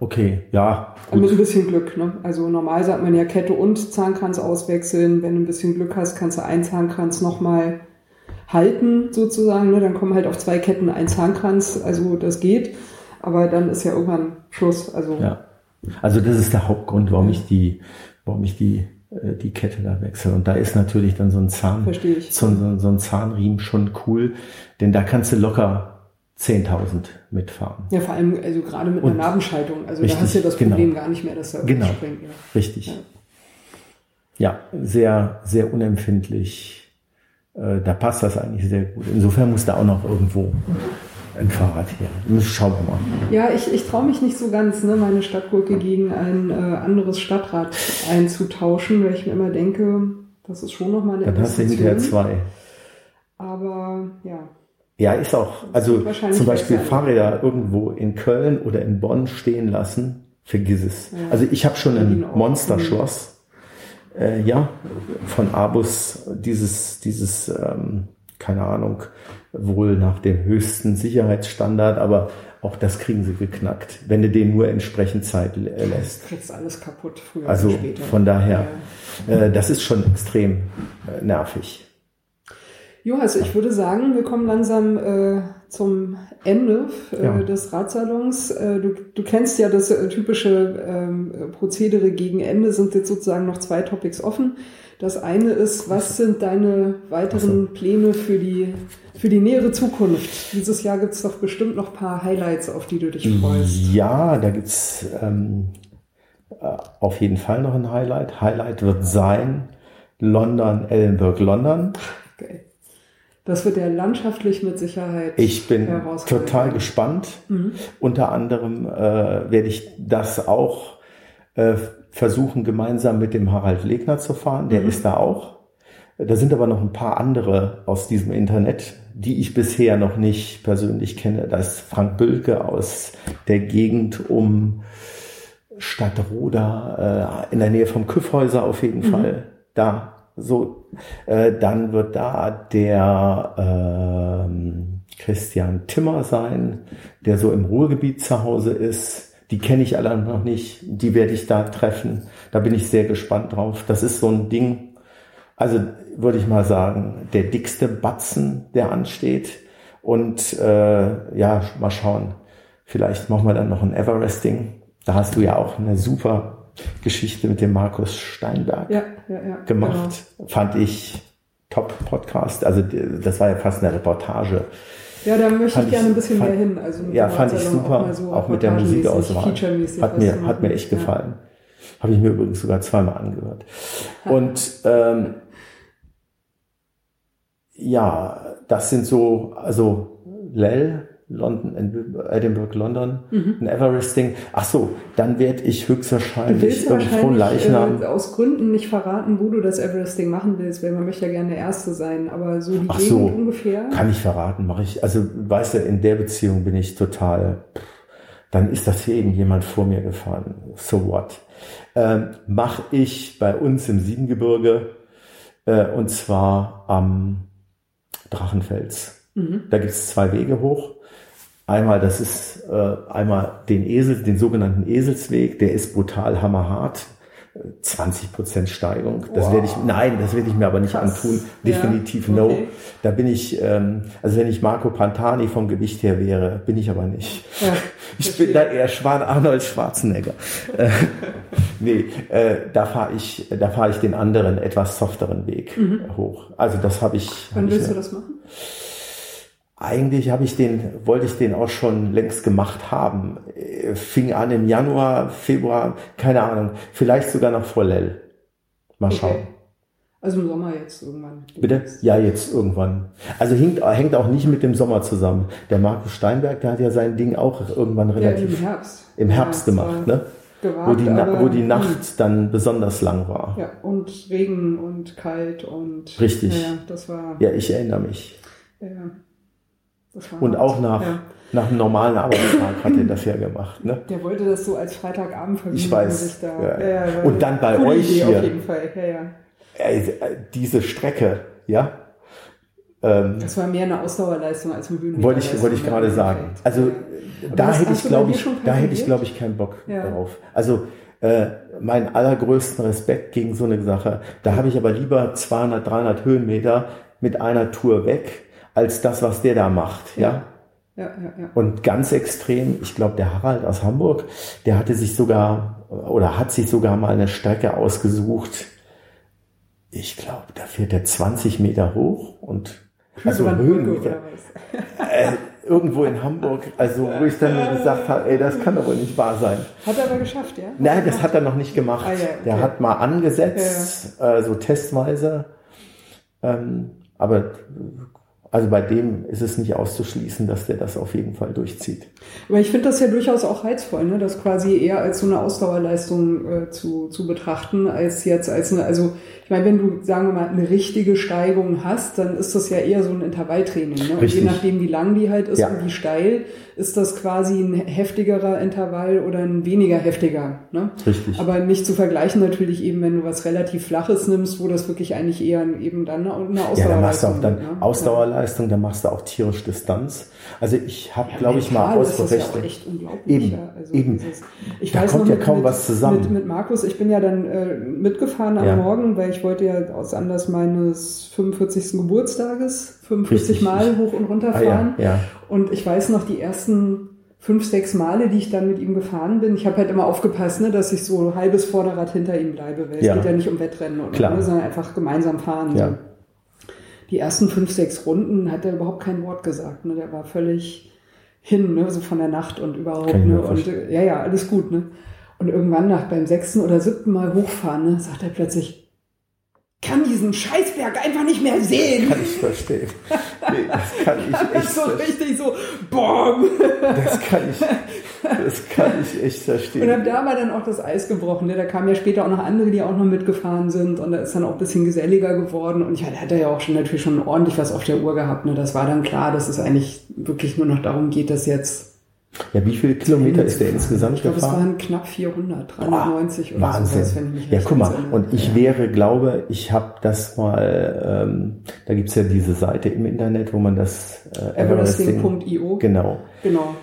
Okay, ja. Mit ein Gut. bisschen Glück, ne? Also normal sagt man ja Kette und Zahnkranz auswechseln. Wenn du ein bisschen Glück hast, kannst du einen Zahnkranz nochmal halten, sozusagen. Ne? Dann kommen halt auf zwei Ketten ein Zahnkranz, also das geht. Aber dann ist ja irgendwann Schluss. Also Ja. Also das ist der Hauptgrund, warum ich die, warum ich die, die Kette da wechsle. Und da ist natürlich dann so ein Zahn, so, so, so ein Zahnriemen schon cool, denn da kannst du locker 10.000 mitfahren. ja, vor allem, also gerade mit einer Und- Narbenschaltung. Also Richtig, da hast du ja das genau. Problem gar nicht mehr, dass da Genau. springt. Ja. Richtig. Ja. Ja, sehr, sehr unempfindlich. Äh, Da passt das eigentlich sehr gut. Insofern muss da auch noch irgendwo ein Fahrrad her. Das Schauen wir mal. Ja, ich, ich traue mich nicht so ganz, ne, meine Stadtgurke gegen ein äh, anderes Stadtrad einzutauschen, weil ich mir immer denke, das ist schon nochmal eine Dann hast du hinterher zwei. Aber ja, Ja, ist auch. Also zum Beispiel. Fahrräder irgendwo in Köln oder in Bonn stehen lassen, vergiss es. Ja. Also ich habe schon ein. Monsterschloss, äh, ja, von Abus, dieses, dieses, ähm, keine Ahnung, wohl nach dem höchsten Sicherheitsstandard, aber auch das kriegen sie geknackt, wenn du den nur entsprechend Zeit lä- lässt. kriegst alles kaputt, früher Also oder später. von daher, äh, das ist schon extrem äh, nervig. Johannes, ich würde sagen, wir kommen langsam äh, zum Ende äh, Ja. des Radsalons. Äh, du, du kennst ja das äh, typische ähm, Prozedere gegen Ende, sind jetzt sozusagen noch zwei Topics offen. Das eine ist, was sind deine weiteren Pläne für die, für die nähere Zukunft? Dieses Jahr gibt es doch bestimmt noch ein paar Highlights, auf die du dich freust. Ja, da gibt's ähm, äh, auf jeden Fall noch ein Highlight. Highlight wird sein London, Ellenburg, London. Geil. Das wird ja landschaftlich mit Sicherheit Ich bin total gespannt. Mhm. Unter anderem äh, werde ich das auch äh, versuchen, gemeinsam mit dem Harald Legner zu fahren. Der Mhm. ist da auch. Da sind aber noch ein paar andere aus diesem Internet, die ich bisher noch nicht persönlich kenne. Da ist Frank Bülke aus der Gegend um Stadtroda, äh, in der Nähe vom Küffhäuser auf jeden Fall. Da so, äh, dann wird da der ähm, Christian Timmer sein, der so im Ruhrgebiet zu Hause ist. Die kenne ich alle noch nicht. Die werde ich da treffen. Da bin ich sehr gespannt drauf. Das ist so ein Ding. Also würde ich mal sagen, der dickste Batzen, der ansteht. Und äh, ja, mal schauen. Vielleicht machen wir dann noch ein Everesting. Da hast du ja auch eine super Geschichte mit dem Markus Steinberg Ja, ja, ja. gemacht. Fand ich top Podcast. Also das war ja fast eine Reportage. Ja, da möchte ich gerne ein bisschen fand- mehr hin. Also mit Ja, fand ich super. mal so auch mit der Musikauswahl. Hat mir, hat mir echt Ja. gefallen. Habe ich mir übrigens sogar zweimal angehört. Und ähm, ja, das sind so, also Lell, London, Edinburgh, London, mhm. ein Everesting. Ach so, dann werde ich höchstwahrscheinlich irgendwo Leichnam. Äh, aus Gründen nicht verraten, wo du das Everesting machen willst, weil man möchte ja gerne der Erste sein, aber so die Ach Gegend so, ungefähr. Kann ich verraten, mache ich. Also, weißt du, in der Beziehung bin ich total, dann ist das hier eben jemand vor mir gefahren. So what? Ähm, mache ich bei uns im Siebengebirge, äh, und zwar am Drachenfels. Mhm. Da gibt es zwei Wege hoch. Einmal, das ist äh, einmal den Esel, den sogenannten Eselsweg, der ist brutal hammerhart. 20 Prozent Steigung. Das wow. werde ich, nein, das werde ich mir aber nicht Krass. antun. Definitiv ja. no. Okay. Da bin ich, ähm, also wenn ich Marco Pantani vom Gewicht her wäre, bin ich aber nicht. Ja, ich bin da eher Schwan Arnold Schwarzenegger. äh, nee, äh, da fahre ich, da fahre ich den anderen, etwas softeren Weg mhm. hoch. Also das habe ich. Wann hab willst ich, du das machen? Eigentlich habe ich den, wollte ich den auch schon längst gemacht haben. Fing an im Januar, Februar, keine Ahnung. Vielleicht sogar noch vor Lell. Mal okay. schauen. Also im Sommer jetzt irgendwann. Bitte? Ja, jetzt irgendwann. Also hängt, hängt auch nicht mit dem Sommer zusammen. Der Markus Steinberg, der hat ja sein Ding auch irgendwann relativ ja, im Herbst, im Herbst ja, gemacht, ne? Gewagt, wo die, wo die Nacht dann besonders lang war. Ja, und Regen und kalt und. Richtig. Ja, das war. Ja, ich erinnere mich. Ja. Und auch nach, ja. nach einem normalen Arbeitstag hat er das ja gemacht. Ne? Der wollte das so als Freitagabend verbinden. Ich weiß. Da, ja. Ja, und dann bei euch Idee hier. Auf jeden Fall. Ja, ja. Diese Strecke, ja. Ähm, das war mehr eine Ausdauerleistung als ein Höhenmeter. Wollte ich, wollte ich gerade sagen. Also da hätte ich, glaube ich, da hätte ich, glaube ich, keinen Bock drauf. Also äh, meinen allergrößten Respekt gegen so eine Sache. Da habe ich aber lieber 200, 300 Höhenmeter mit einer Tour weg als das, was der da macht. Ja. ja? Ja, ja. Und ganz extrem, ich glaube, der Harald aus Hamburg, der hatte sich sogar oder hat sich sogar mal eine Strecke ausgesucht. Ich glaube, da fährt er 20 Meter hoch und also Höhenmeter. Äh, irgendwo in Hamburg, also wo ich dann gesagt habe, ey, das kann aber nicht wahr sein. Hat er aber geschafft, ja? Nein, das hat er noch nicht gemacht. Ah, ja, okay. Der hat mal angesetzt, ja. Äh, so testweise. Ähm, aber also bei dem ist es nicht auszuschließen, dass der das auf jeden Fall durchzieht. Aber ich finde das ja durchaus auch reizvoll, ne? das quasi eher als so eine Ausdauerleistung äh, zu, zu betrachten, als jetzt als eine, also ich meine, wenn du, sagen wir mal, eine richtige Steigung hast, dann ist das ja eher so ein Intervalltraining. Ne? Und je nachdem, wie lang die halt ist ja. und wie steil, ist das quasi ein heftigerer Intervall oder ein weniger heftiger. Ne? Richtig. Aber nicht zu vergleichen natürlich eben, wenn du was relativ Flaches nimmst, wo das wirklich eigentlich eher eben dann eine Ausdauerleistung Ja, da machst du auch dann ne? Ausdauerleistung, da machst du auch tierische Distanz. Also ich habe, ja, glaube ich, mal ausgerechnet. Das ist ja echt unglaublich. Eben, also eben. Dieses, ich da weiß kommt ja kaum mit, was zusammen. Mit, mit Markus, ich bin ja dann äh, mitgefahren am. Morgen, weil ich wollte ja aus Anlass meines 45. Geburtstages 45 Richtig. Mal hoch und runter fahren. Ah, ja, ja. Und ich weiß noch die ersten fünf, sechs Male, die ich dann mit ihm gefahren bin. Ich habe halt immer aufgepasst, ne, dass ich so halbes Vorderrad hinter ihm bleibe, weil ja. es geht ja nicht um Wettrennen oder Klar. Ne, sondern einfach gemeinsam fahren. Ja. So. Die ersten fünf, sechs Runden hat er überhaupt kein Wort gesagt. Ne? Der war völlig hin, ne? so von der Nacht und überhaupt. Ne? Und ja, ja, alles gut. Ne? Und irgendwann nach beim sechsten oder siebten Mal hochfahren, ne, sagt er plötzlich, kann diesen Scheißberg einfach nicht mehr sehen. Kann ich verstehen. Nee, das kann ich echt so richtig so, BOM! Das kann ich, das kann ich echt verstehen. Und ab da war dann auch das Eis gebrochen. Ne? Da kamen ja später auch noch andere, die auch noch mitgefahren sind. Und da ist dann auch ein bisschen geselliger geworden. Und ich hatte, hatte ja auch schon natürlich schon ordentlich was auf der Uhr gehabt. Ne? Das war dann klar, dass es eigentlich wirklich nur noch darum geht, dass jetzt ja, wie viele Kilometer ist der insgesamt ich glaub, gefahren? Glaube, es waren knapp 400, 390 Boah, oder Wahnsinn. so. Wahnsinn. Ja, guck mal, und ich wäre, glaube, ich habe das mal, ähm, da gibt's ja diese Seite im Internet, wo man das äh, Everesting.io. Genau. Genau.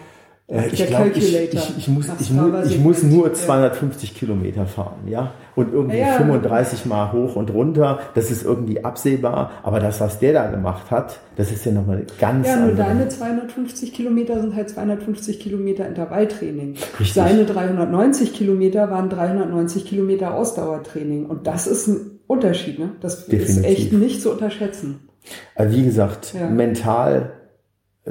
Äh, ich glaube, ich, ich, ich, muss, ich, ich muss nur 250 ja. Kilometer fahren, ja. Und irgendwie ja. 35 Mal hoch und runter, das ist irgendwie absehbar. Aber das, was der da gemacht hat, das ist ja nochmal ganz Ja, nur andere. deine 250 Kilometer sind halt 250 Kilometer Intervalltraining. Richtig. Seine 390 Kilometer waren 390 Kilometer Ausdauertraining. Und das ist ein Unterschied, ne? Das Definitiv. ist echt nicht zu unterschätzen. Also wie gesagt, ja. mental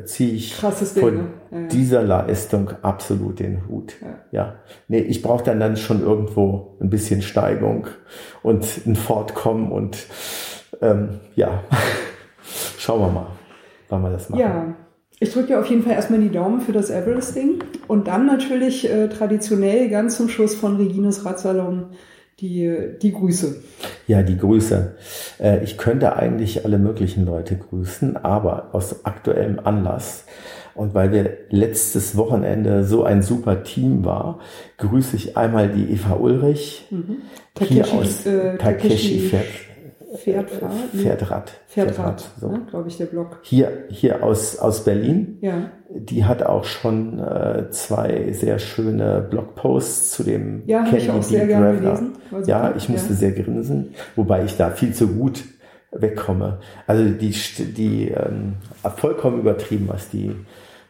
ziehe ich Krasses Ding, von ne? Ja, ja. dieser Leistung absolut den Hut. Ja. Ja, nee, ich brauche dann dann schon irgendwo ein bisschen Steigung und ein Fortkommen und ähm, ja, schauen wir mal, wann wir das machen. Ja, ich drücke dir auf jeden Fall erstmal die Daumen für das Everest-Ding. Und dann natürlich äh, traditionell ganz zum Schluss von Regines Radsalon die, die Grüße. Ja, die Grüße. Äh, Ich könnte eigentlich alle möglichen Leute grüßen, aber aus aktuellem Anlass. Und weil wir letztes Wochenende so ein super Team war, grüße ich einmal die Eva Ulrich, hier Takeshi, aus äh, Takeshi Takeshi Pferdfahrt? Nee, Pferdrad. Pferdrad, so. ne, glaube ich, der Blog. Hier, hier aus, aus Berlin. Ja, Die hat auch schon äh, zwei sehr schöne Blogposts zu dem Ja, hab ich auch sehr gerne Graveler. gelesen. Super, Ja, ich musste ja. sehr grinsen, wobei ich da viel zu gut wegkomme. Also die, die ähm, vollkommen übertrieben, was die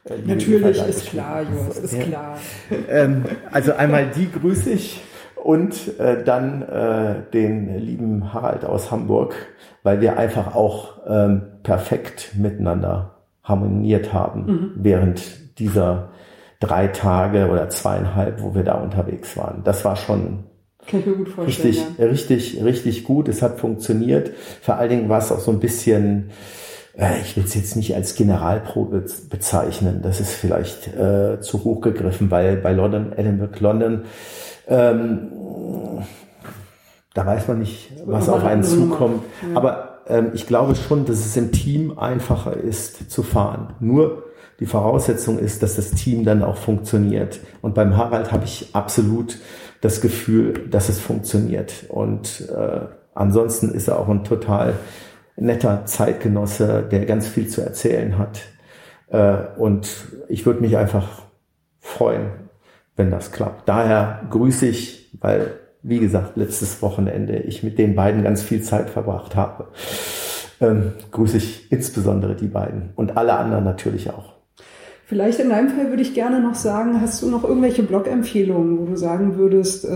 äh, natürlich ist klar. Jonas, ist Ja. klar. Ähm, also einmal die grüße ich und äh, dann äh, den lieben Harald aus Hamburg, weil wir einfach auch ähm, perfekt miteinander harmoniert haben Mhm. während dieser drei Tage oder zweieinhalb, wo wir da unterwegs waren. Das war schon richtig, richtig, richtig gut. Es hat funktioniert. Vor allen Dingen war es auch so ein bisschen, äh, ich will es jetzt nicht als Generalprobe bezeichnen. Das ist vielleicht äh, zu hoch gegriffen, weil bei London, Edinburgh, London, ähm, da weiß man nicht, was auf eine einen zukommt. Aber ähm, ich glaube schon, dass es im Team einfacher ist zu fahren. Nur die Voraussetzung ist, dass das Team dann auch funktioniert. Und beim Harald habe ich absolut das Gefühl, dass es funktioniert. Und äh, ansonsten ist er auch ein total netter Zeitgenosse, der ganz viel zu erzählen hat. Äh, und ich würde mich einfach freuen, wenn das klappt. Daher grüße ich, weil, wie gesagt, letztes Wochenende ich mit den beiden ganz viel Zeit verbracht habe. Ähm, grüße ich insbesondere die beiden und alle anderen natürlich auch. Vielleicht in deinem Fall würde ich gerne noch sagen, hast du noch irgendwelche Blog-Empfehlungen, wo du sagen würdest, äh,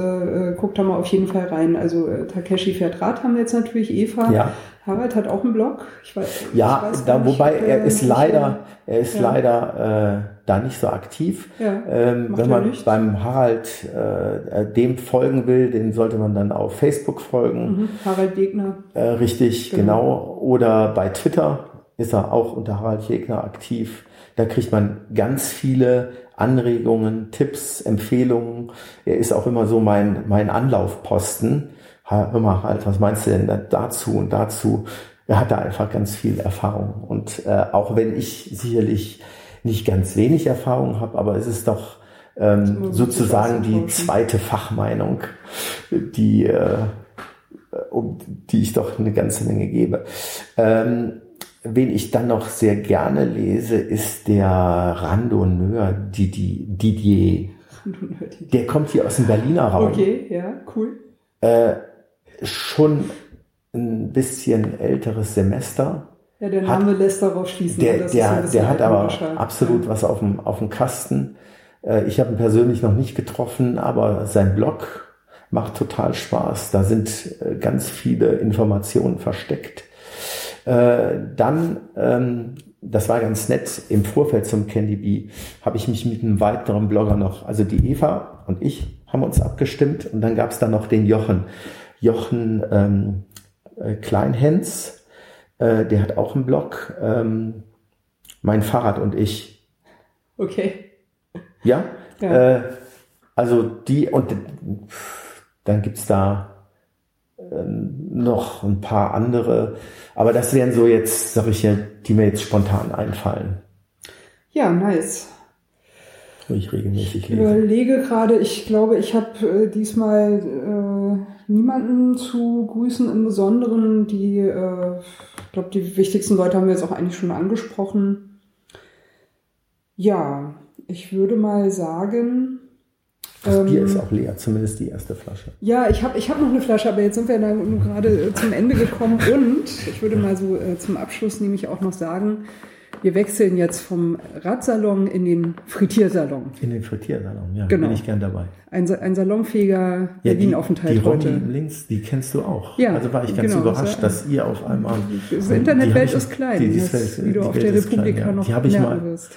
äh, guck da mal auf jeden Fall rein. Also äh, Takeshi fährt Rad haben wir jetzt natürlich, Eva. Ja. Harald hat auch einen Blog. Ich weiß, Ja, ich weiß da, nicht, wobei ob er ist sich, leider, er ist Ja. leider äh, da nicht so aktiv. Ja, ähm, wenn man nicht. beim Harald äh, äh, dem folgen will, den sollte man dann auf Facebook folgen. Mhm. Harald Wegner. Äh, richtig, Genau. genau. Oder bei Twitter ist er auch unter Harald Jägner aktiv. Da kriegt man ganz viele Anregungen, Tipps, Empfehlungen. Er ist auch immer so mein, mein Anlaufposten. Hör mal halt, was meinst du denn da- dazu und dazu? Er hat da einfach ganz viel Erfahrung. Und äh, auch wenn ich sicherlich nicht ganz wenig Erfahrung habe, aber es ist doch ähm, sozusagen die zweite Fachmeinung, die äh, um die ich doch eine ganze Menge gebe. Ähm, wen ich dann noch sehr gerne lese, ist der Randonneur Didi, Didier. Der kommt hier aus dem Berliner Raum. Okay, ja, cool. Äh, schon ein bisschen älteres Semester. Ja, der Name lässt darauf schließen. Der, ein der, der hat aber absolut Ja. was auf dem, auf dem Kasten. Äh, Ich habe ihn persönlich noch nicht getroffen, aber sein Blog macht total Spaß. Da sind äh, ganz viele Informationen versteckt. Äh, Dann, ähm, das war ganz nett, im Vorfeld zum Candy Bee habe ich mich mit einem weiteren Blogger noch, also die Eva und ich haben uns abgestimmt und dann gab es da noch den Jochen. Jochen ähm, äh, Kleinhens, äh, der hat auch einen Blog. Ähm, mein Fahrrad und ich. Okay. Ja. Ja. Äh, also die und dann gibt's da ähm, noch ein paar andere. Aber das wären so jetzt, sag ich ja, die mir jetzt spontan einfallen, Ja, nice. ich regelmäßig Ich lese. überlege gerade, ich glaube, ich habe äh, diesmal äh, niemanden zu grüßen im Besonderen. Die, äh, ich glaube, die wichtigsten Leute haben wir jetzt auch eigentlich schon angesprochen. Ja, ich würde mal sagen. Das ähm, Bier ist auch leer, zumindest die erste Flasche. Ja, ich habe ich hab noch eine Flasche, aber jetzt sind wir gerade äh, zum Ende gekommen. Und ich würde mal so äh, zum Abschluss nämlich auch noch sagen, Wir wechseln jetzt vom Radsalon in den Frittiersalon. In den Frittiersalon, ja, Genau. bin ich gern dabei. Ein, ein salonfähiger Ja, die, Berlin-Aufenthalt die heute. links, die kennst du auch. Ja, also war ich ganz genau, überrascht, so- dass ihr auf einmal. Das Die Internetwelt ist klein, die- die das, Welt- wie du die auf Welt der klein, Republika ja. noch Die habe ich mal, wirst.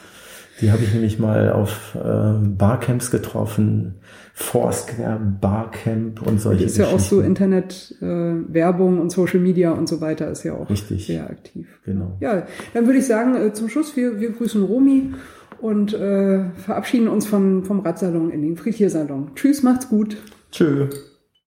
Die habe ich nämlich mal auf äh, Barcamps getroffen, Foursquare, Barcamp und solche ist ja auch so. Internet-Werbung äh, Werbung und Social Media und so weiter ist ja auch Richtig. sehr aktiv. Genau. Ja, dann würde ich sagen, äh, zum Schluss, wir, wir grüßen Romy und äh, verabschieden uns von, vom Radsalon in den Frittiersalon. Tschüss, macht's gut. Tschö.